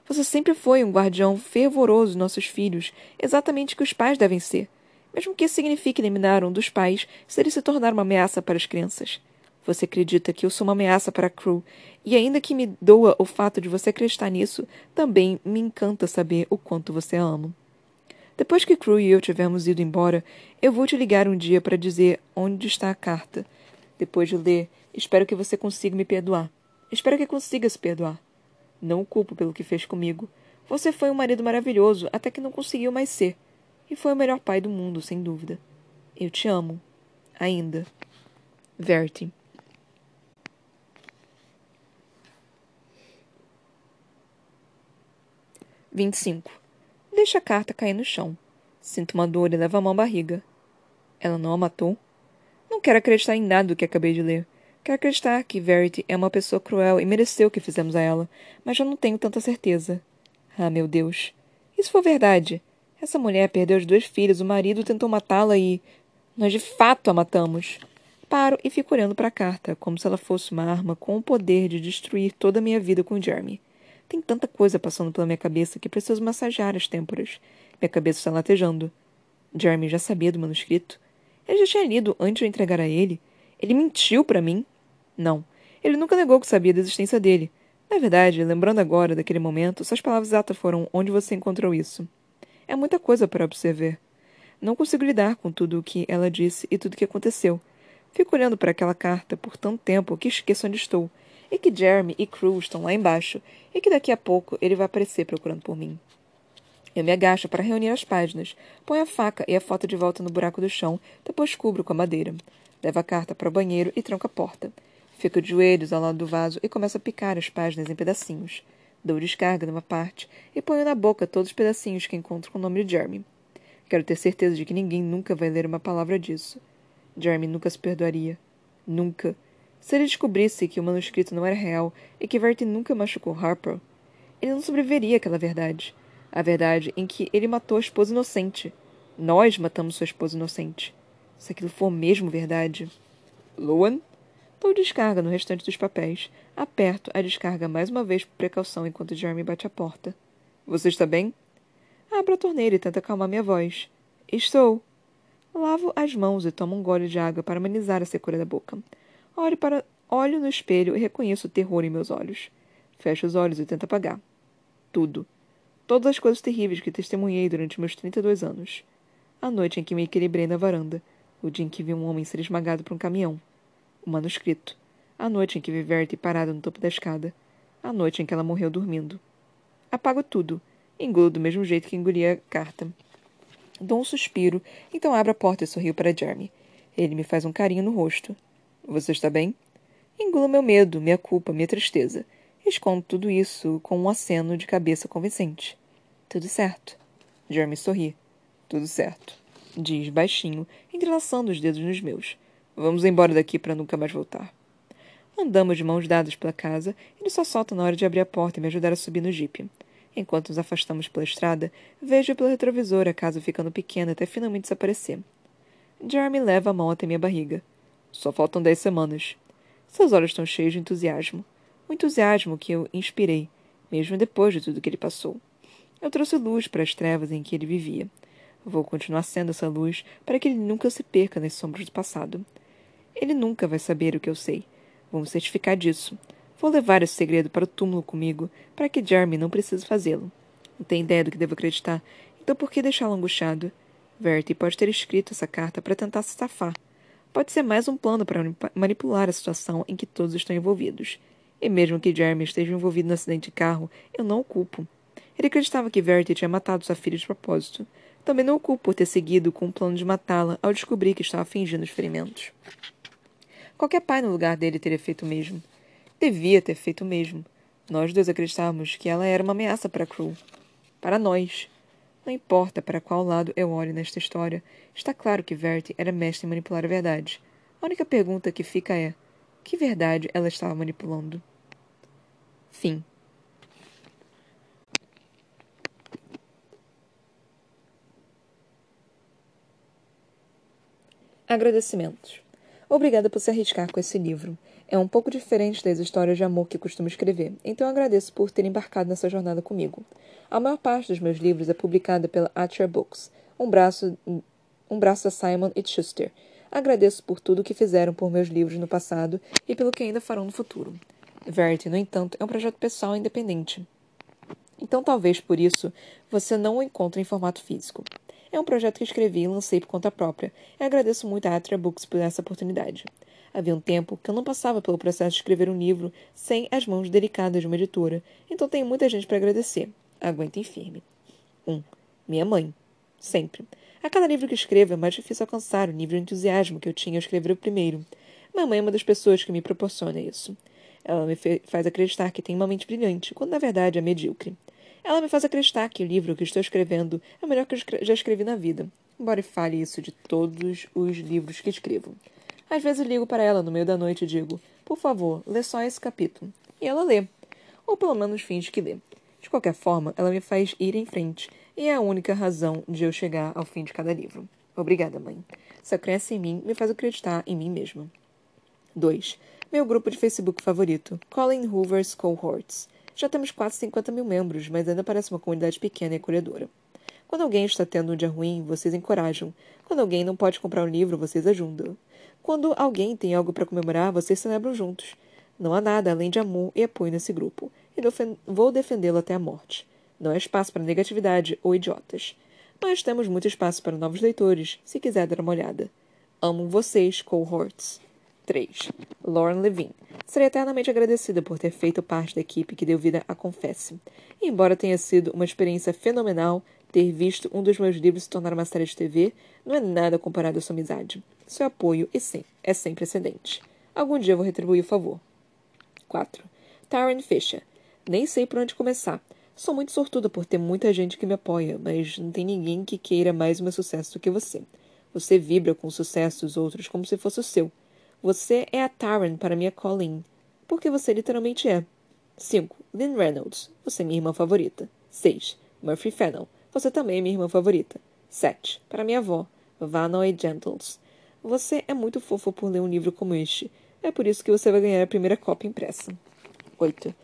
Você sempre foi um guardião fervoroso de nossos filhos, exatamente o que os pais devem ser. Mesmo que signifique eliminar um dos pais se ele se tornar uma ameaça para as crianças. Você acredita que eu sou uma ameaça para a Crew, e ainda que me doa o fato de você acreditar nisso, também me encanta saber o quanto você a ama. Depois que Crew e eu tivermos ido embora, eu vou te ligar um dia para dizer onde está a carta. Depois de ler, espero que você consiga me perdoar. Espero que consiga se perdoar. Não o culpo pelo que fez comigo. Você foi um marido maravilhoso até que não conseguiu mais ser. E foi o melhor pai do mundo, sem dúvida. Eu te amo. Ainda. Verity. Vinte e cinco. Deixa a carta cair no chão. Sinto uma dor e levo a mão à barriga. Ela não a matou? Não quero acreditar em nada do que acabei de ler. Quero acreditar que Verity é uma pessoa cruel e mereceu o que fizemos a ela, mas eu não tenho tanta certeza. Ah, meu Deus. Isso foi verdade. Essa mulher perdeu os dois filhos, o marido tentou matá-la e. Nós de fato a matamos. Paro e fico olhando para a carta, como se ela fosse uma arma com o poder de destruir toda a minha vida com Jeremy. Tem tanta coisa passando pela minha cabeça que preciso massagear as têmporas. Minha cabeça está latejando. Jeremy já sabia do manuscrito. Ele já tinha lido antes de entregar a ele. Ele mentiu para mim? Não. Ele nunca negou que sabia da existência dele. Na verdade, lembrando agora daquele momento, suas palavras exatas foram onde você encontrou isso. É muita coisa para observar. Não consigo lidar com tudo o que ela disse e tudo o que aconteceu. Fico olhando para aquela carta por tanto tempo que esqueço onde estou e que Jeremy e Cruz estão lá embaixo, e que daqui a pouco ele vai aparecer procurando por mim. Eu me agacho para reunir as páginas, ponho a faca e a foto de volta no buraco do chão, depois cubro com a madeira. Levo a carta para o banheiro e tranco a porta. Fico de joelhos ao lado do vaso e começo a picar as páginas em pedacinhos. Dou descarga numa parte e ponho na boca todos os pedacinhos que encontro com o nome de Jeremy. Quero ter certeza de que ninguém nunca vai ler uma palavra disso. Jeremy nunca se perdoaria. Nunca. Se ele descobrisse que o manuscrito não era real e que Verity nunca machucou Harper, ele não sobreviveria àquela verdade. A verdade em que ele matou a esposa inocente. Nós matamos sua esposa inocente. Se aquilo for mesmo verdade. Luan? Dou descarga no restante dos papéis. Aperto a descarga mais uma vez por precaução enquanto Jeremy bate a porta. Você está bem? Abro a torneira e tento acalmar minha voz. Estou. Lavo as mãos e tomo um gole de água para amenizar a secura da boca. Olho, para... Olho no espelho e reconheço o terror em meus olhos. Fecho os olhos e tento apagar. Tudo. Todas as coisas terríveis que testemunhei durante meus 32 anos. A noite em que me equilibrei na varanda. O dia em que vi um homem ser esmagado por um caminhão o manuscrito. A noite em que vi Verity parada no topo da escada. A noite em que ela morreu dormindo. Apago tudo. Engulo do mesmo jeito que engolia a carta. Dou um suspiro, então abro a porta e sorrio para Jeremy. Ele me faz um carinho no rosto. Você está bem? Engulo meu medo, minha culpa, minha tristeza. Escondo tudo isso com um aceno de cabeça convincente. Tudo certo. Jeremy sorri. Tudo certo. Diz baixinho, entrelaçando os dedos nos meus. Vamos embora daqui para nunca mais voltar. Andamos de mãos dadas pela casa. Ele só solta na hora de abrir a porta e me ajudar a subir no jipe. Enquanto nos afastamos pela estrada, vejo pelo retrovisor a casa ficando pequena até finalmente desaparecer. Jeremy leva a mão até minha barriga. Só faltam dez semanas. Seus olhos estão cheios de entusiasmo. O entusiasmo que eu inspirei, mesmo depois de tudo que ele passou. Eu trouxe luz para as trevas em que ele vivia. Vou continuar sendo essa luz para que ele nunca se perca nas sombras do passado. Ele nunca vai saber o que eu sei. Vamos certificar disso. Vou levar esse segredo para o túmulo comigo, para que Jeremy não precise fazê-lo. Não tem ideia do que devo acreditar, então por que deixá-lo angustiado? Verity pode ter escrito essa carta para tentar se safar. Pode ser mais um plano para manipular a situação em que todos estão envolvidos. E mesmo que Jeremy esteja envolvido no acidente de carro, eu não o culpo. Ele acreditava que Verity tinha matado sua filha de propósito. Também não o culpo por ter seguido com o plano de matá-la ao descobrir que estava fingindo os ferimentos. Qualquer pai no lugar dele teria feito o mesmo. Devia ter feito o mesmo. Nós dois acreditávamos que ela era uma ameaça para Crew. Para nós. Não importa para qual lado eu olho nesta história, está claro que Verity era mestre em manipular a verdade. A única pergunta que fica é: que verdade ela estava manipulando? Fim. Agradecimentos. Obrigada por se arriscar com esse livro. É um pouco diferente das histórias de amor que costumo escrever, então agradeço por ter embarcado nessa jornada comigo. A maior parte dos meus livros é publicada pela Archer Books, um braço, um braço da Simon Schuster. Agradeço por tudo o que fizeram por meus livros no passado e pelo que ainda farão no futuro. Verity, no entanto, é um projeto pessoal independente. Então talvez por isso você não o encontre em formato físico. É um projeto que escrevi e lancei por conta própria, e agradeço muito a Atria Books por essa oportunidade. Havia um tempo que eu não passava pelo processo de escrever um livro sem as mãos delicadas de uma editora, então tenho muita gente para agradecer. Aguentem firme. 1. Um, minha mãe. Sempre. A cada livro que escrevo é mais difícil alcançar o nível de entusiasmo que eu tinha ao escrever o primeiro. Minha mãe é uma das pessoas que me proporciona isso. Ela me faz acreditar que tenho uma mente brilhante, quando na verdade é medíocre. Ela me faz acreditar que o livro que estou escrevendo é o melhor que eu já escrevi na vida, embora fale isso de todos os livros que escrevo. Às vezes ligo para ela no meio da noite e digo: Por favor, lê só esse capítulo. E ela lê. Ou pelo menos finge que lê. De qualquer forma, ela me faz ir em frente, e é a única razão de eu chegar ao fim de cada livro. Obrigada, mãe. Sua crença em mim me faz acreditar em mim mesma. 2. Meu grupo de Facebook favorito, Colin Hoover's Cohorts. Já temos quase 50 mil membros, mas ainda parece uma comunidade pequena e acolhedora. Quando alguém está tendo um dia ruim, vocês encorajam. Quando alguém não pode comprar um livro, vocês ajudam. Quando alguém tem algo para comemorar, vocês celebram juntos. Não há nada além de amor e apoio nesse grupo, vou defendê-lo até a morte. Não há espaço para negatividade ou idiotas. Mas temos muito espaço para novos leitores, se quiser dar uma olhada. Amo vocês, cohorts. 3. Lauren Levine. Serei eternamente agradecida por ter feito parte da equipe que deu vida a Confesse. E embora tenha sido uma experiência fenomenal ter visto um dos meus livros se tornar uma série de TV, não é nada comparado à sua amizade. Seu apoio e sim, é sem precedentes. Algum dia vou retribuir o favor. 4. Taryn Fisher. Nem sei por onde começar. Sou muito sortuda por ter muita gente que me apoia, mas não tem ninguém que queira mais meu sucesso do que você. Você vibra com o sucesso dos outros como se fosse o seu. Você é a Taryn para minha Colleen. Porque você literalmente é. 5. Lynn Reynolds. Você é minha irmã favorita. 6. Murphy Fennel. Você também é minha irmã favorita. 7. Para minha avó. Vanoy Gentles. Você é muito fofo por ler um livro como este. É por isso que você vai ganhar a primeira cópia impressa. 8.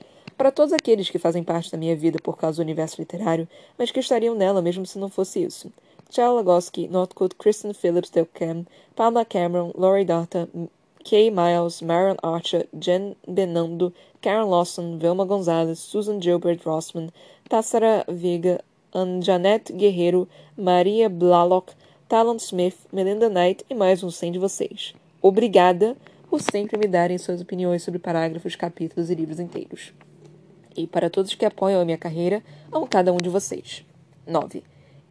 Para todos aqueles que fazem parte da minha vida por causa do universo literário, mas que estariam nela mesmo se não fosse isso. Charles Lagoski, Northcote, Kristen Phillips Delcam, Pamela Cameron, Laurie Data, Kay Miles, Marion Archer, Jen Benando, Karen Lawson, Velma Gonzalez, Susan Gilbert Rossman, Tassara Vega, Janet Guerreiro, Maria Blalock, Talon Smith, Melinda Knight e mais um 100 de vocês. Obrigada por sempre me darem suas opiniões sobre parágrafos, capítulos e livros inteiros. E para todos que apoiam a minha carreira, amo cada um de vocês. 9.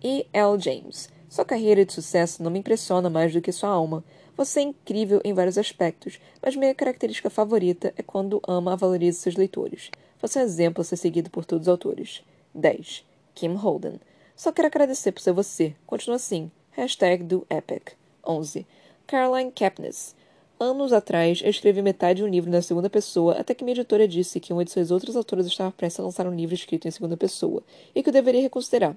E. L. James. Sua carreira de sucesso não me impressiona mais do que sua alma. Você é incrível em vários aspectos, mas minha característica favorita é quando ama e valoriza seus leitores. Você é um exemplo a ser seguido por todos os autores. 10. Kim Holden. Só quero agradecer por ser você. Continua assim. Hashtag do Epic. 11. Caroline Kepnes. Anos atrás, eu escrevi metade de um livro na segunda pessoa até que minha editora disse que uma de suas outras autoras estava prestes a lançar um livro escrito em segunda pessoa e que eu deveria reconsiderar.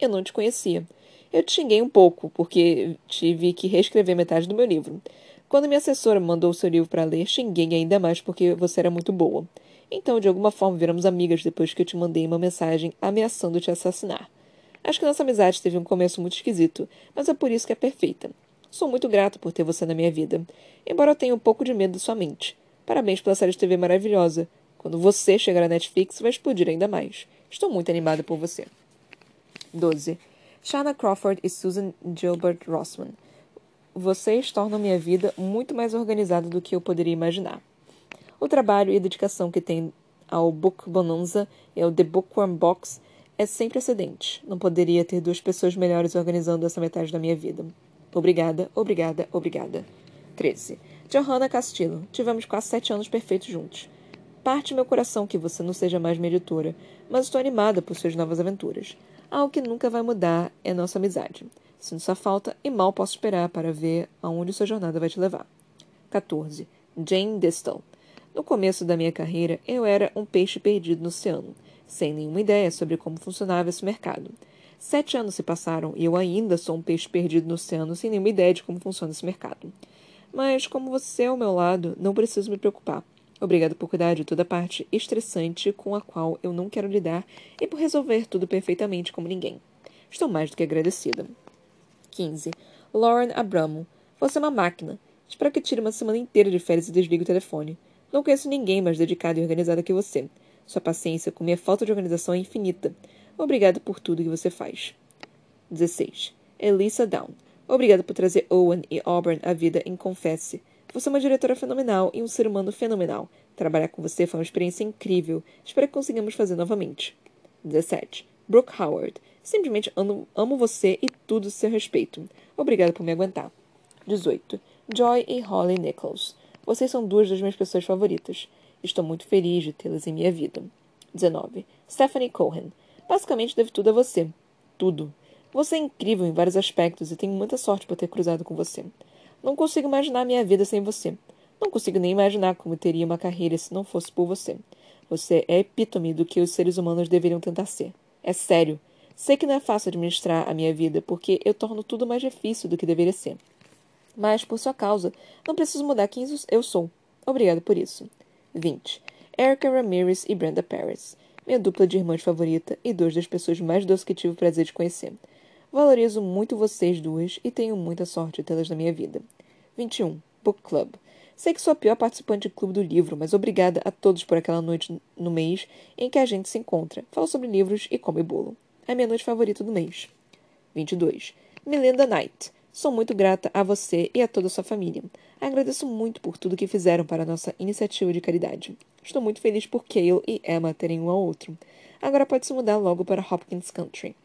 Eu não te conhecia. Eu te xinguei um pouco, porque tive que reescrever metade do meu livro. Quando minha assessora mandou o seu livro para ler, xinguei ainda mais porque você era muito boa. Então, de alguma forma, viramos amigas depois que eu te mandei uma mensagem ameaçando te assassinar. Acho que nossa amizade teve um começo muito esquisito, mas é por isso que é perfeita. Sou muito grato por ter você na minha vida, embora eu tenha um pouco de medo da sua mente. Parabéns pela série de TV maravilhosa. Quando você chegar à Netflix, vai explodir ainda mais. Estou muito animada por você. 12. Shana Crawford e Susan Gilbert Rossman. Vocês tornam minha vida muito mais organizada do que eu poderia imaginar. O trabalho e a dedicação que tem ao Book Bonanza e ao The Bookworm Box é sem precedentes. Não poderia ter duas pessoas melhores organizando essa metade da minha vida. Obrigada, obrigada, obrigada. 13. Johanna Castillo. Tivemos quase sete anos perfeitos juntos. Parte meu coração que você não seja mais minha editora, mas estou animada por suas novas aventuras. Algo que nunca vai mudar é nossa amizade. Sinto sua falta e mal posso esperar para ver aonde sua jornada vai te levar. 14. Jane Distal. No começo da minha carreira, eu era um peixe perdido no oceano, sem nenhuma ideia sobre como funcionava esse mercado. Sete anos se passaram e eu ainda sou um peixe perdido no oceano sem nenhuma ideia de como funciona esse mercado. Mas, como você é ao meu lado, não preciso me preocupar. Obrigado por cuidar de toda a parte estressante com a qual eu não quero lidar e por resolver tudo perfeitamente como ninguém. Estou mais do que agradecida. 15. Lauren Abramo. Você é uma máquina. Espero que tire uma semana inteira de férias e desligue o telefone. Não conheço ninguém mais dedicado e organizado que você. Sua paciência com minha falta de organização é infinita. Obrigado por tudo que você faz. 16. Elisa Down. Obrigado por trazer Owen e Auburn à vida em Confesse. Você é uma diretora fenomenal e um ser humano fenomenal. Trabalhar com você foi uma experiência incrível. Espero que consigamos fazer novamente. 17. Brooke Howard. Simplesmente amo, amo você e tudo seu respeito. Obrigada por me aguentar. 18. Joy e Holly Nichols. Vocês são duas das minhas pessoas favoritas. Estou muito feliz de tê-las em minha vida. 19. Stephanie Cohen. Basicamente devo tudo a você. Tudo. Você é incrível em vários aspectos e tenho muita sorte por ter cruzado com você. Não consigo imaginar minha vida sem você. Não consigo nem imaginar como teria uma carreira se não fosse por você. Você é epítome do que os seres humanos deveriam tentar ser. É sério. Sei que não é fácil administrar a minha vida, porque eu torno tudo mais difícil do que deveria ser. Mas, por sua causa, não preciso mudar quem eu sou. Obrigado por isso. 20. Erica Ramirez e Brenda Paris. Minha dupla de irmãs favorita e duas das pessoas mais doces que tive o prazer de conhecer. Valorizo muito vocês duas e tenho muita sorte tê-las na minha vida. 21. Book Club. Sei que sou a pior participante do Clube do Livro, mas obrigada a todos por aquela noite no mês em que a gente se encontra, fala sobre livros e come bolo. É a minha noite favorita do mês. 22. Melinda Knight. Sou muito grata a você e a toda a sua família. Agradeço muito por tudo que fizeram para a nossa iniciativa de caridade. Estou muito feliz por Cale e Emma terem um ao outro. Agora pode se mudar logo para Hopkins Country.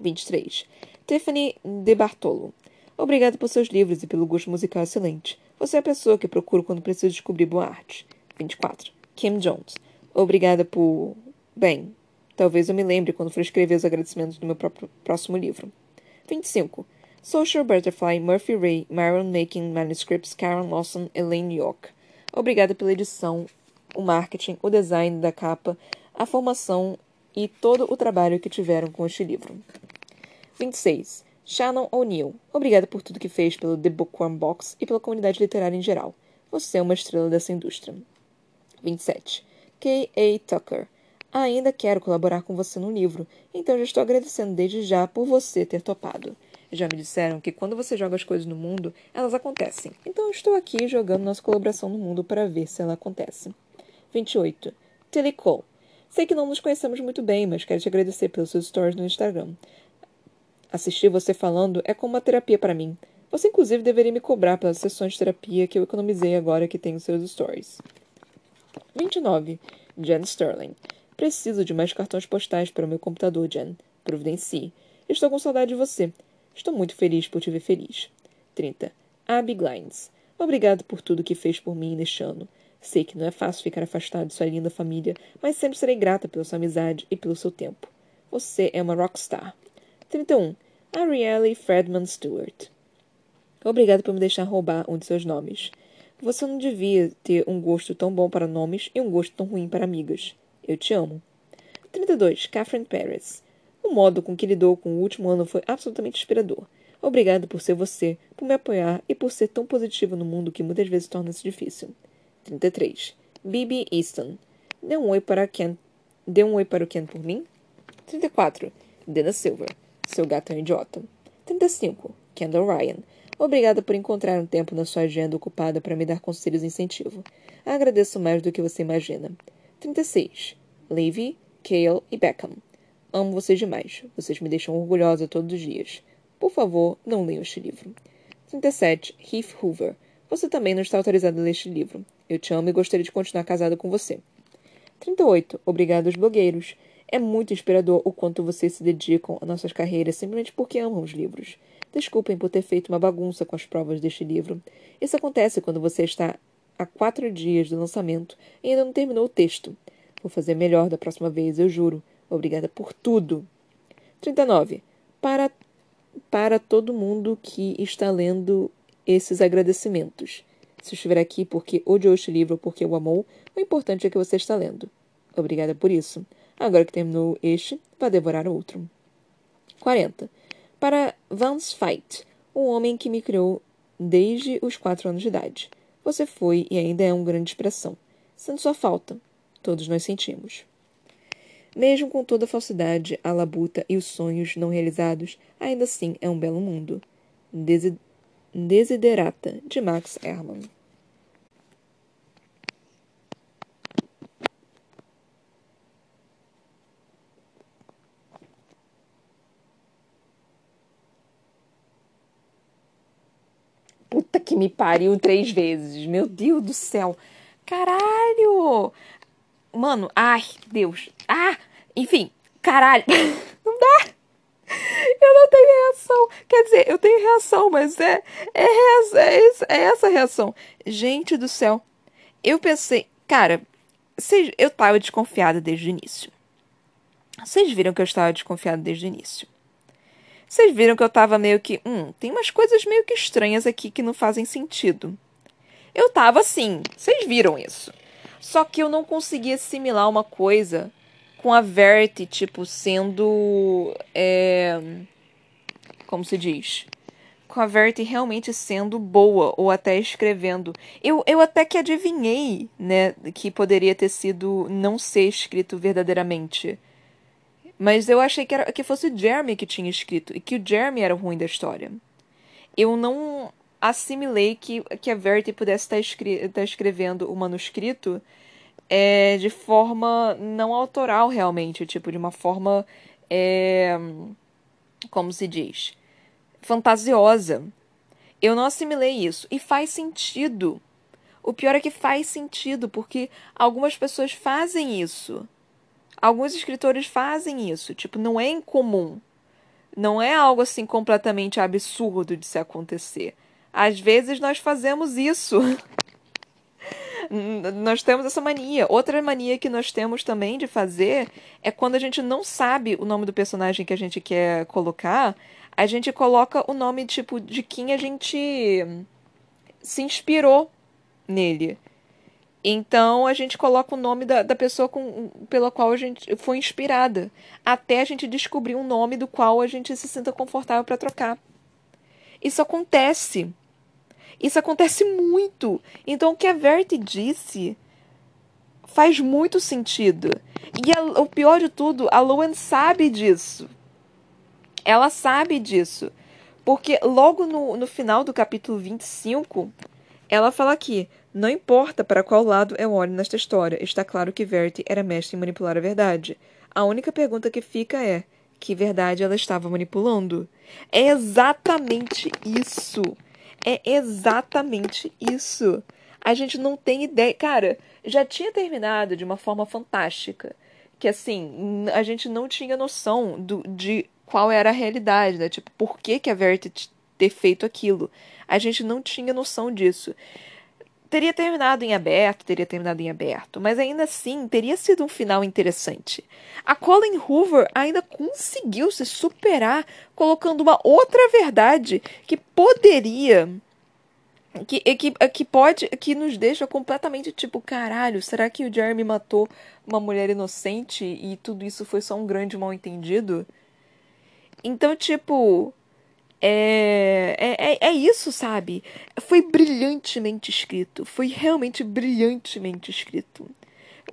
23. Tiffany De Bartolo. Obrigado por seus livros e pelo gosto musical excelente. Você é a pessoa que procuro quando preciso descobrir boa arte. 24. Kim Jones. Obrigada por. Bem, talvez eu me lembre quando for escrever os agradecimentos do meu próprio próximo livro. 25. Social Butterfly, Murphy Ray, Maron Making Manuscripts, Karen Lawson, Elaine York. Obrigada pela edição, o marketing, o design da capa, a formação e todo o trabalho que tiveram com este livro. 26. Shannon O'Neill. Obrigada por tudo que fez pelo The Bookworm Box e pela comunidade literária em geral. Você é uma estrela dessa indústria. 27. K.A. Tucker. Ainda quero colaborar com você no livro, então já estou agradecendo desde já por você ter topado. Já me disseram que quando você joga as coisas no mundo, elas acontecem. Então estou aqui jogando nossa colaboração no mundo para ver se ela acontece. 28. Telecall. Sei que não nos conhecemos muito bem, mas quero te agradecer pelos seus stories no Instagram. Assistir você falando é como uma terapia para mim. Você, inclusive, deveria me cobrar pelas sessões de terapia que eu economizei agora que tenho seus stories. 29. Jen Sterling. Preciso de mais cartões postais para o meu computador, Jen. Providencie. Estou com saudade de você. Estou muito feliz por te ver feliz. 30. Abby Glines. Obrigado por tudo que fez por mim neste ano. Sei que não é fácil ficar afastado de sua linda família, mas sempre serei grata pela sua amizade e pelo seu tempo. Você é uma rockstar. 31. Arielle Fredman Stewart. Obrigado por me deixar roubar um de seus nomes. Você não devia ter um gosto tão bom para nomes e um gosto tão ruim para amigas. Eu te amo. 32. Catherine Paris. O modo com que lidou com o último ano foi absolutamente inspirador. Obrigado por ser você, por me apoiar e por ser tão positivo no mundo que muitas vezes torna-se difícil. 33. Bibi Easton. Dê um oi para Ken. Dê um oi para o Ken por mim. 34. Dana Silver. Seu gato é um idiota. 35. Kendall Ryan. Obrigada por encontrar um tempo na sua agenda ocupada para me dar conselhos e incentivo. Agradeço mais do que você imagina. 36. Levy, Kale e Beckham. Amo vocês demais. Vocês me deixam orgulhosa todos os dias. Por favor, não leiam este livro. 37. Heath Hoover. Você também não está autorizado a ler este livro. Eu te amo e gostaria de continuar casada com você. 38. Obrigado aos blogueiros. É muito inspirador o quanto vocês se dedicam a nossas carreiras simplesmente porque amam os livros. Desculpem por ter feito uma bagunça com as provas deste livro. Isso acontece quando você está a quatro dias do lançamento e ainda não terminou o texto. Vou fazer melhor da próxima vez, eu juro. Obrigada por tudo. 39. Para, para todo mundo que está lendo esses agradecimentos. Se estiver aqui porque odiou este livro ou porque o amou, o importante é que você está lendo. Obrigada por isso. Agora que terminou este, vá devorar outro. 40. Para Vance Fight, o homem que me criou desde os quatro anos de idade. Você foi e ainda é uma grande expressão. Sendo sua falta. Todos nós sentimos. Mesmo com toda a falsidade, a labuta e os sonhos não realizados, ainda assim é um belo mundo. Desi Desiderata, de Max Hermann. Puta que me pariu três vezes. Meu Deus do céu. Caralho! Mano, ai, Deus. Ah! Enfim, caralho. Não dá. Eu não tenho reação. Quer dizer, eu tenho reação, mas é, é, é, é essa reação. Gente do céu. Eu pensei, cara, vocês, eu tava desconfiada desde o início. Vocês viram que eu estava desconfiada desde o início. Vocês viram que eu tava meio que. Hum, tem umas coisas meio que estranhas aqui que não fazem sentido. Eu tava assim, vocês viram isso. Só que eu não conseguia assimilar uma coisa com a Verity, tipo, sendo. É, como se diz? Com a Verity realmente sendo boa, ou até escrevendo. Eu, eu até que adivinhei, né, que poderia ter sido não ser escrito verdadeiramente. Mas eu achei que, era, que fosse o Jeremy que tinha escrito, e que o Jeremy era o ruim da história. Eu não assimilei que, que a Verity pudesse estar, escre estar escrevendo o manuscrito é, de forma não autoral, realmente. Tipo, de uma forma. É, como se diz? Fantasiosa. Eu não assimilei isso. E faz sentido. O pior é que faz sentido, porque algumas pessoas fazem isso. Alguns escritores fazem isso. Tipo, não é incomum. Não é algo assim completamente absurdo de se acontecer. Às vezes nós fazemos isso. nós temos essa mania. Outra mania que nós temos também de fazer é quando a gente não sabe o nome do personagem que a gente quer colocar, a gente coloca o nome tipo de quem a gente se inspirou nele. Então a gente coloca o nome da, da pessoa com, pela qual a gente foi inspirada, até a gente descobrir um nome do qual a gente se sinta confortável para trocar. Isso acontece. Isso acontece muito. Então o que a Verity disse faz muito sentido. E a, o pior de tudo, a Luan sabe disso. Ela sabe disso. Porque logo no, no final do capítulo 25, ela fala aqui: não importa para qual lado eu olho nesta história, está claro que Verity era mestre em manipular a verdade. A única pergunta que fica é: que verdade ela estava manipulando? É exatamente isso. É exatamente isso. A gente não tem ideia. Cara, já tinha terminado de uma forma fantástica. Que assim, a gente não tinha noção do, de qual era a realidade, né? Tipo, por que, que a Verity ter feito aquilo? A gente não tinha noção disso teria terminado em aberto, teria terminado em aberto, mas ainda assim teria sido um final interessante. A Colin Hoover ainda conseguiu se superar colocando uma outra verdade que poderia que, que, que pode que nos deixa completamente tipo, caralho, será que o Jeremy matou uma mulher inocente e tudo isso foi só um grande mal-entendido? Então, tipo, é, é, é, é isso, sabe? Foi brilhantemente escrito. Foi realmente brilhantemente escrito.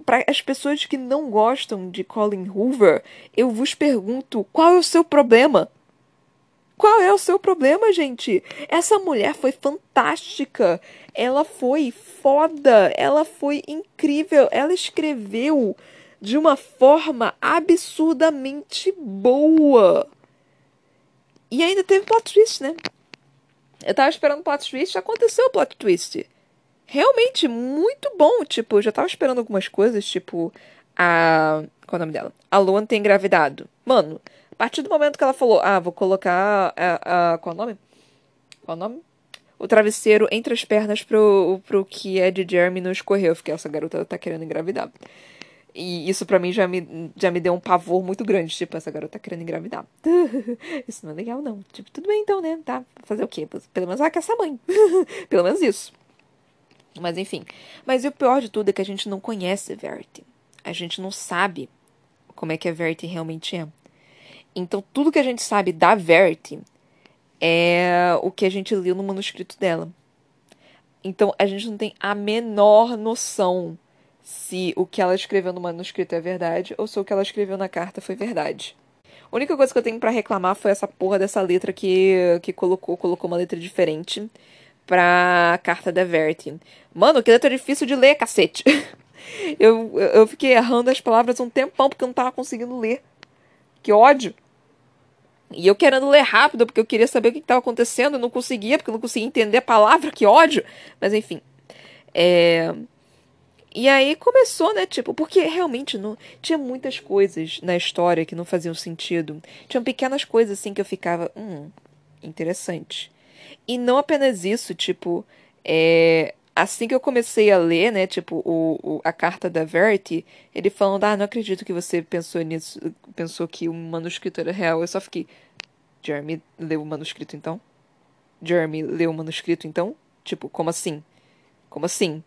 Para as pessoas que não gostam de Colin Hoover, eu vos pergunto: qual é o seu problema? Qual é o seu problema, gente? Essa mulher foi fantástica. Ela foi foda. Ela foi incrível. Ela escreveu de uma forma absurdamente boa. E ainda teve plot twist, né? Eu tava esperando plot twist, aconteceu o plot twist. Realmente, muito bom. Tipo, eu já tava esperando algumas coisas, tipo, a. Qual é o nome dela? A Luan ter engravidado. Mano, a partir do momento que ela falou, ah, vou colocar a. a qual é o nome? Qual é o nome? O travesseiro entre as pernas pro, pro que é de Jeremy não escorreu. Eu fiquei, essa garota tá querendo engravidar. E isso para mim já me, já me deu um pavor muito grande. Tipo, essa garota querendo engravidar. isso não é legal, não. Tipo, tudo bem então, né? Tá. Fazer o quê? Pelo menos ela quer essa mãe. Pelo menos isso. Mas enfim. Mas o pior de tudo é que a gente não conhece Verity. A gente não sabe como é que a Verity realmente é. Então, tudo que a gente sabe da Verity é o que a gente leu no manuscrito dela. Então, a gente não tem a menor noção se o que ela escreveu no manuscrito é verdade ou se o que ela escreveu na carta foi verdade. A única coisa que eu tenho para reclamar foi essa porra dessa letra que, que colocou, colocou uma letra diferente pra carta da Verity. Mano, que letra difícil de ler, cacete. eu, eu fiquei errando as palavras um tempão porque eu não tava conseguindo ler. Que ódio. E eu querendo ler rápido porque eu queria saber o que estava acontecendo, eu não conseguia porque eu não conseguia entender a palavra, que ódio. Mas enfim. É... E aí começou, né, tipo, porque realmente não tinha muitas coisas na história que não faziam sentido. Tinham pequenas coisas assim que eu ficava, hum, interessante. E não apenas isso, tipo, é, assim que eu comecei a ler, né, tipo, o, o, a carta da Verity, ele falando, ah, não acredito que você pensou nisso, pensou que o manuscrito era real. Eu só fiquei, Jeremy leu o manuscrito então? Jeremy leu o manuscrito então? Tipo, como assim? Como assim?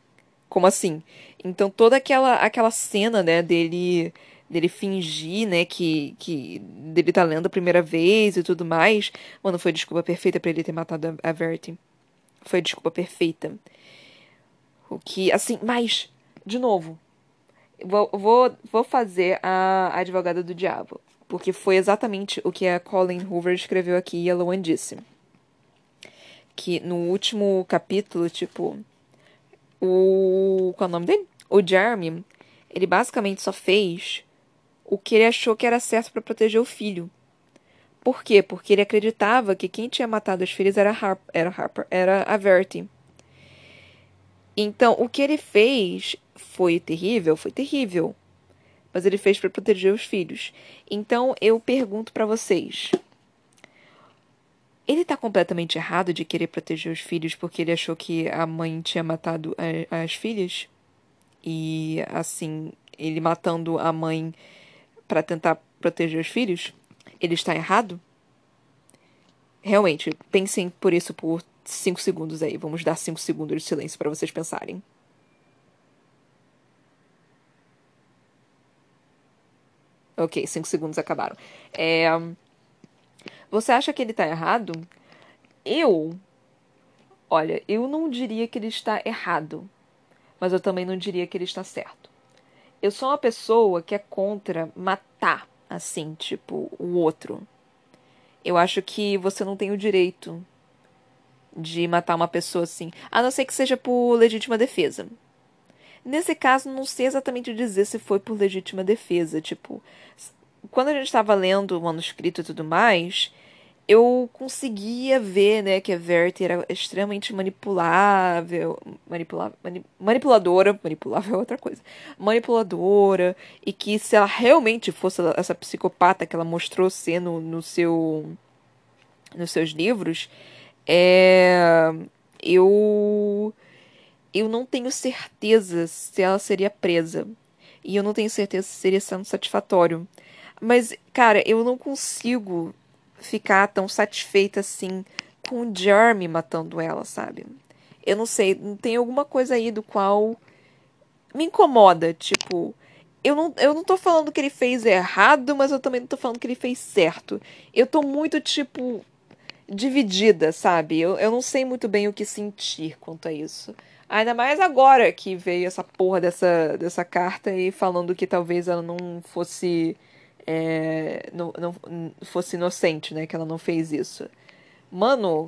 Como assim? Então toda aquela aquela cena, né, dele dele fingir, né, que que dele tá lendo a primeira vez e tudo mais, mano, foi desculpa perfeita para ele ter matado a, Verity. Foi desculpa perfeita. O que, assim, mas de novo, vou, vou, vou fazer a, a advogada do diabo, porque foi exatamente o que a Colin Hoover escreveu aqui e a Luan disse. Que no último capítulo, tipo, o. Qual é o nome dele? O Jeremy, ele basicamente só fez o que ele achou que era certo para proteger o filho. Por quê? Porque ele acreditava que quem tinha matado as filhas era, Harp, era Harper, era a Verity. Então, o que ele fez foi terrível, foi terrível. Mas ele fez para proteger os filhos. Então, eu pergunto para vocês: ele tá completamente errado de querer proteger os filhos porque ele achou que a mãe tinha matado as filhas? e assim, ele matando a mãe para tentar proteger os filhos, ele está errado? Realmente, pensem por isso por cinco segundos aí. Vamos dar cinco segundos de silêncio para vocês pensarem. Ok, cinco segundos acabaram. É... Você acha que ele está errado? Eu. Olha, eu não diria que ele está errado, mas eu também não diria que ele está certo. Eu sou uma pessoa que é contra matar, assim, tipo, o outro. Eu acho que você não tem o direito de matar uma pessoa assim, a não ser que seja por legítima defesa. Nesse caso, não sei exatamente dizer se foi por legítima defesa. Tipo, quando a gente estava lendo o manuscrito e tudo mais, eu conseguia ver, né, que a Verity era extremamente manipulável, manipula, mani, manipuladora, manipulável é outra coisa, manipuladora, e que se ela realmente fosse essa psicopata que ela mostrou ser no, no seu, nos seus livros, é, eu, eu não tenho certeza se ela seria presa, e eu não tenho certeza se seria sendo satisfatório. Mas, cara, eu não consigo ficar tão satisfeita assim com o Jeremy matando ela, sabe? Eu não sei, tem alguma coisa aí do qual me incomoda, tipo, eu não, eu não tô falando que ele fez errado, mas eu também não tô falando que ele fez certo. Eu tô muito, tipo, dividida, sabe? Eu, eu não sei muito bem o que sentir quanto a isso. Ainda mais agora que veio essa porra dessa, dessa carta e falando que talvez ela não fosse é, não, não fosse inocente, né? Que ela não fez isso. Mano,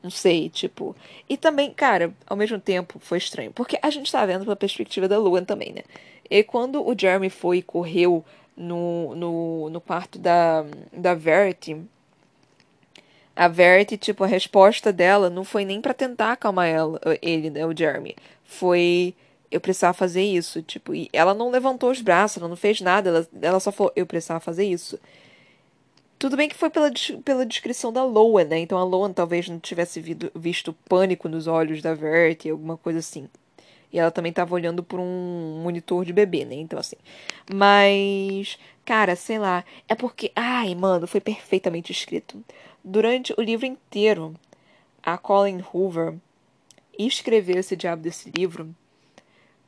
não sei, tipo. E também, cara, ao mesmo tempo foi estranho. Porque a gente tá vendo pela perspectiva da Luan também, né? E quando o Jeremy foi e correu no, no, no quarto da, da Verity. A Verity, tipo, a resposta dela não foi nem para tentar acalmar ela, ele, né, o Jeremy. Foi eu precisava fazer isso, tipo, e ela não levantou os braços, ela não fez nada, ela, ela só falou, eu precisava fazer isso. Tudo bem que foi pela, pela descrição da Loan, né? Então a Loan talvez não tivesse visto, visto pânico nos olhos da Verity, alguma coisa assim. E ela também estava olhando por um monitor de bebê, né? Então, assim. Mas, cara, sei lá. É porque. Ai, mano, foi perfeitamente escrito. Durante o livro inteiro, a Colin Hoover escreveu esse diabo desse livro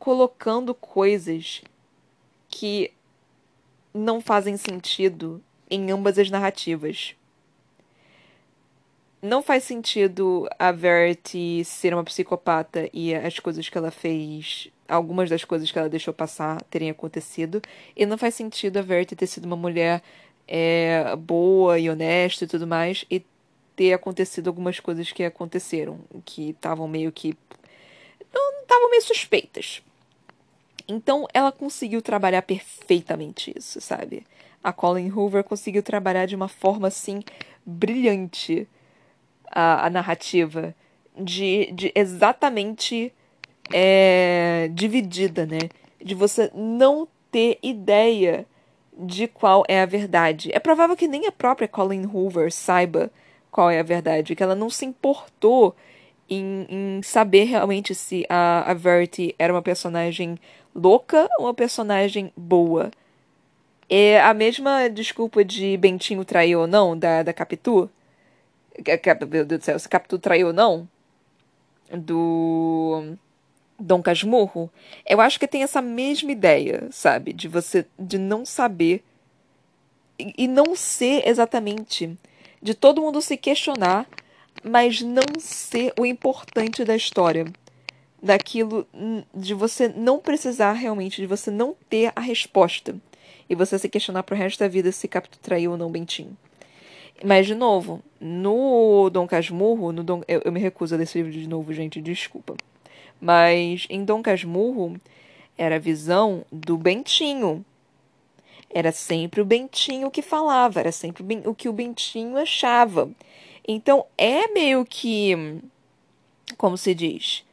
colocando coisas que não fazem sentido em ambas as narrativas. Não faz sentido a Verity ser uma psicopata e as coisas que ela fez, algumas das coisas que ela deixou passar terem acontecido. E não faz sentido a Verity ter sido uma mulher é, boa e honesta e tudo mais e ter acontecido algumas coisas que aconteceram, que estavam meio que. não estavam meio suspeitas. Então ela conseguiu trabalhar perfeitamente isso, sabe? A Colin Hoover conseguiu trabalhar de uma forma assim brilhante a, a narrativa, de, de exatamente é, dividida, né? De você não ter ideia de qual é a verdade. É provável que nem a própria Colin Hoover saiba qual é a verdade, que ela não se importou em, em saber realmente se a, a Verity era uma personagem louca ou uma personagem boa? É a mesma desculpa de Bentinho traiu ou não, da, da Capitu? Meu Deus do céu, se Capitu traiu ou não? Do. Dom Casmurro? Eu acho que tem essa mesma ideia, sabe? De você. de não saber. E, e não ser exatamente. De todo mundo se questionar, mas não ser o importante da história daquilo de você não precisar realmente, de você não ter a resposta. E você se questionar pro resto da vida se Capto traiu ou não Bentinho. Mas, de novo, no Dom Casmurro, no Dom, eu, eu, me recuso a ler esse livro de novo, gente, desculpa. Mas em Dom Casmurro era a visão do Bentinho. Era sempre o Bentinho que falava, era sempre o que o Bentinho achava. Então é meio que. Como se diz?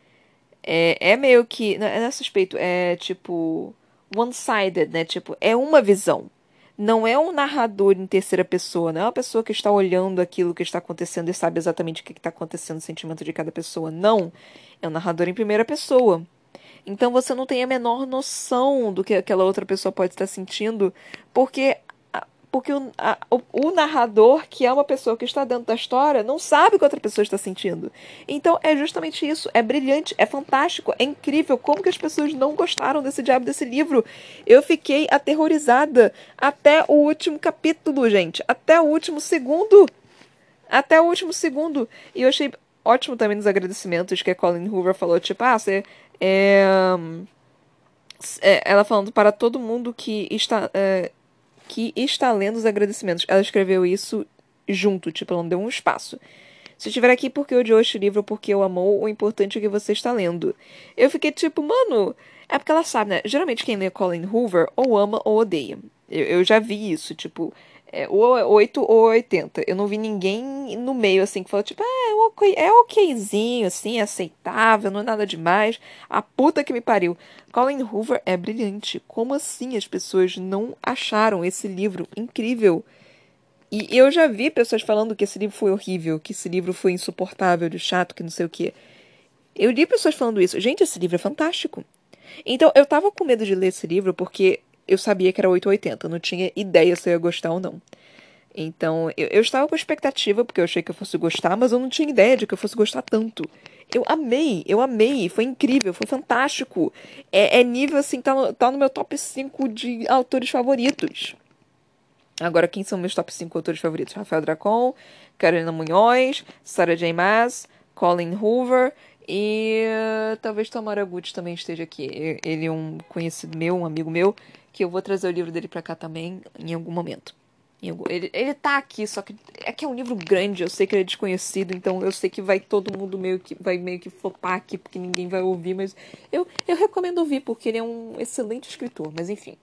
É, é meio que. Não é suspeito, é tipo. One-sided, né? Tipo, é uma visão. Não é um narrador em terceira pessoa, não é uma pessoa que está olhando aquilo que está acontecendo e sabe exatamente o que está acontecendo, o sentimento de cada pessoa. Não. É um narrador em primeira pessoa. Então você não tem a menor noção do que aquela outra pessoa pode estar sentindo, porque o, a, o, o, narrador, que é uma pessoa que está dentro da história, não sabe o que outra pessoa está sentindo. Então é justamente isso. É brilhante, é fantástico, é incrível. Como que as pessoas não gostaram desse diabo desse livro? Eu fiquei aterrorizada até o último capítulo, gente. Até o último segundo. Até o último segundo. E eu achei ótimo também nos agradecimentos que a Colin Hoover falou, tipo, ah, você. É, é, ela falando para todo mundo que está. É, que está lendo os agradecimentos. Ela escreveu isso junto, tipo, ela não deu um espaço. Se estiver aqui porque odiou este livro ou porque eu amou, o importante é que você está lendo. Eu fiquei tipo, mano, é porque ela sabe, né? Geralmente quem lê Colin Hoover ou ama ou odeia. Eu, eu já vi isso, tipo, é, ou 8 ou 80. Eu não vi ninguém no meio, assim, que falou, tipo, é, ok, é okzinho, assim, é aceitável, não é nada demais. A puta que me pariu. Colin Hoover é brilhante. Como assim as pessoas não acharam esse livro incrível? E eu já vi pessoas falando que esse livro foi horrível, que esse livro foi insuportável, de chato, que não sei o quê. Eu li pessoas falando isso. Gente, esse livro é fantástico. Então, eu tava com medo de ler esse livro porque eu sabia que era 880, não tinha ideia se eu ia gostar ou não. Então, eu, eu estava com expectativa, porque eu achei que eu fosse gostar, mas eu não tinha ideia de que eu fosse gostar tanto. Eu amei, eu amei, foi incrível, foi fantástico. É, é nível assim, tá no, tá no meu top 5 de autores favoritos. Agora, quem são meus top 5 autores favoritos? Rafael Dracon, Carolina Munhoz, Sarah J. Maas, Colin Hoover e uh, talvez Tamara Gucci também esteja aqui. Ele é um conhecido meu, um amigo meu, que eu vou trazer o livro dele pra cá também em algum momento. Ele, ele tá aqui, só que é que é um livro grande, eu sei que ele é desconhecido, então eu sei que vai todo mundo meio que vai meio que flopar aqui, porque ninguém vai ouvir, mas eu, eu recomendo ouvir, porque ele é um excelente escritor, mas enfim.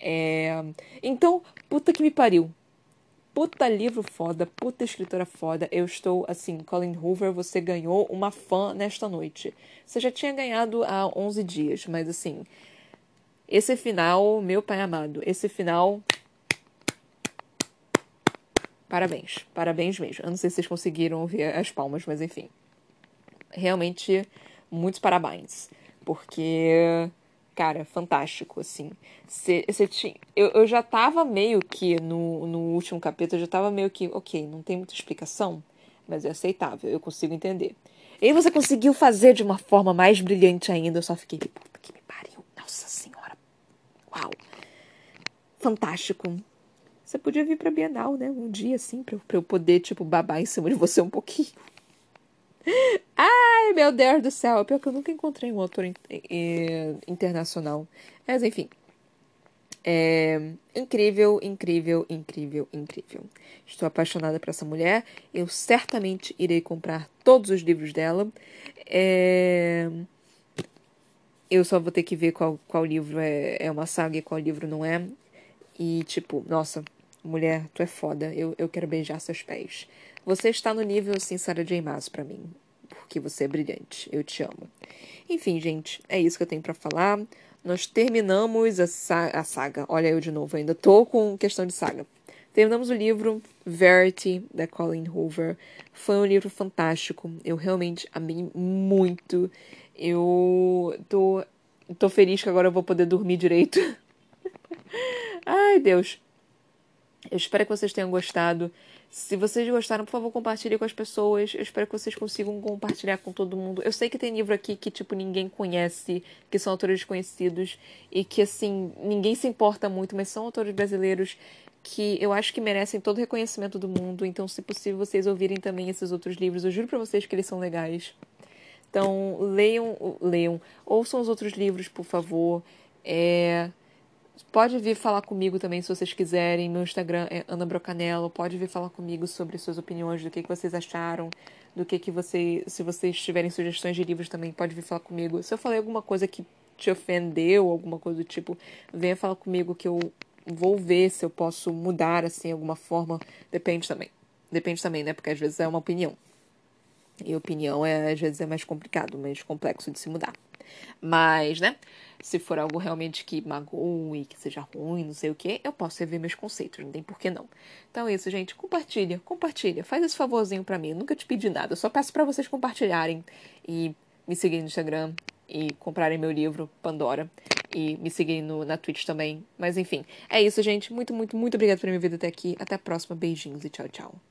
É... Então, puta que me pariu. Puta livro foda, puta escritora foda. Eu estou, assim, Colin Hoover, você ganhou uma fã nesta noite. Você já tinha ganhado há 11 dias, mas assim, esse final, meu pai amado, esse final. Parabéns, parabéns mesmo. Eu não sei se vocês conseguiram ouvir as palmas, mas enfim. Realmente, muitos parabéns. Porque, cara, fantástico, assim. Cê, cê tinha, eu, eu já tava meio que, no, no último capítulo, eu já tava meio que, ok, não tem muita explicação, mas é aceitável, eu consigo entender. E você conseguiu fazer de uma forma mais brilhante ainda, eu só fiquei, puta que me pariu, nossa senhora. Uau! Fantástico. Você podia vir pra Bienal, né? Um dia, assim, pra, pra eu poder, tipo, babar em cima de você um pouquinho. Ai, meu Deus do céu. Pior que eu nunca encontrei um autor in internacional. Mas, enfim. É incrível, incrível, incrível, incrível. Estou apaixonada por essa mulher. Eu certamente irei comprar todos os livros dela. É... Eu só vou ter que ver qual, qual livro é, é uma saga e qual livro não é. E, tipo, nossa, mulher, tu é foda. Eu, eu quero beijar seus pés. Você está no nível, assim, Sarah J. Maas pra mim. Porque você é brilhante. Eu te amo. Enfim, gente, é isso que eu tenho para falar. Nós terminamos a, sa a saga. Olha eu de novo, ainda tô com questão de saga. Terminamos o livro Verity, da Colin Hoover. Foi um livro fantástico. Eu realmente amei muito. Eu tô, tô feliz que agora eu vou poder dormir direito. Ai, Deus. Eu espero que vocês tenham gostado. Se vocês gostaram, por favor, compartilhe com as pessoas. Eu espero que vocês consigam compartilhar com todo mundo. Eu sei que tem livro aqui que, tipo, ninguém conhece, que são autores desconhecidos e que, assim, ninguém se importa muito, mas são autores brasileiros que eu acho que merecem todo o reconhecimento do mundo. Então, se possível, vocês ouvirem também esses outros livros. Eu juro pra vocês que eles são legais. Então, leiam, leiam, ouçam os outros livros, por favor. É, pode vir falar comigo também se vocês quiserem. Meu Instagram é Ana Brocanello. Pode vir falar comigo sobre suas opiniões, do que, que vocês acharam, do que, que você. Se vocês tiverem sugestões de livros também, pode vir falar comigo. Se eu falei alguma coisa que te ofendeu, alguma coisa do tipo, venha falar comigo que eu vou ver se eu posso mudar assim alguma forma. Depende também. Depende também, né? Porque às vezes é uma opinião. E opinião é, às vezes, é mais complicado, mais complexo de se mudar. Mas, né? Se for algo realmente que magoe, que seja ruim, não sei o que, eu posso rever meus conceitos, não tem por que não. Então é isso, gente. Compartilha, compartilha. Faz esse favorzinho para mim. Eu nunca te pedi nada. Eu só peço para vocês compartilharem e me seguirem no Instagram e comprarem meu livro, Pandora. E me seguirem no, na Twitch também. Mas enfim, é isso, gente. Muito, muito, muito obrigada por me ver até aqui. Até a próxima. Beijinhos e tchau, tchau.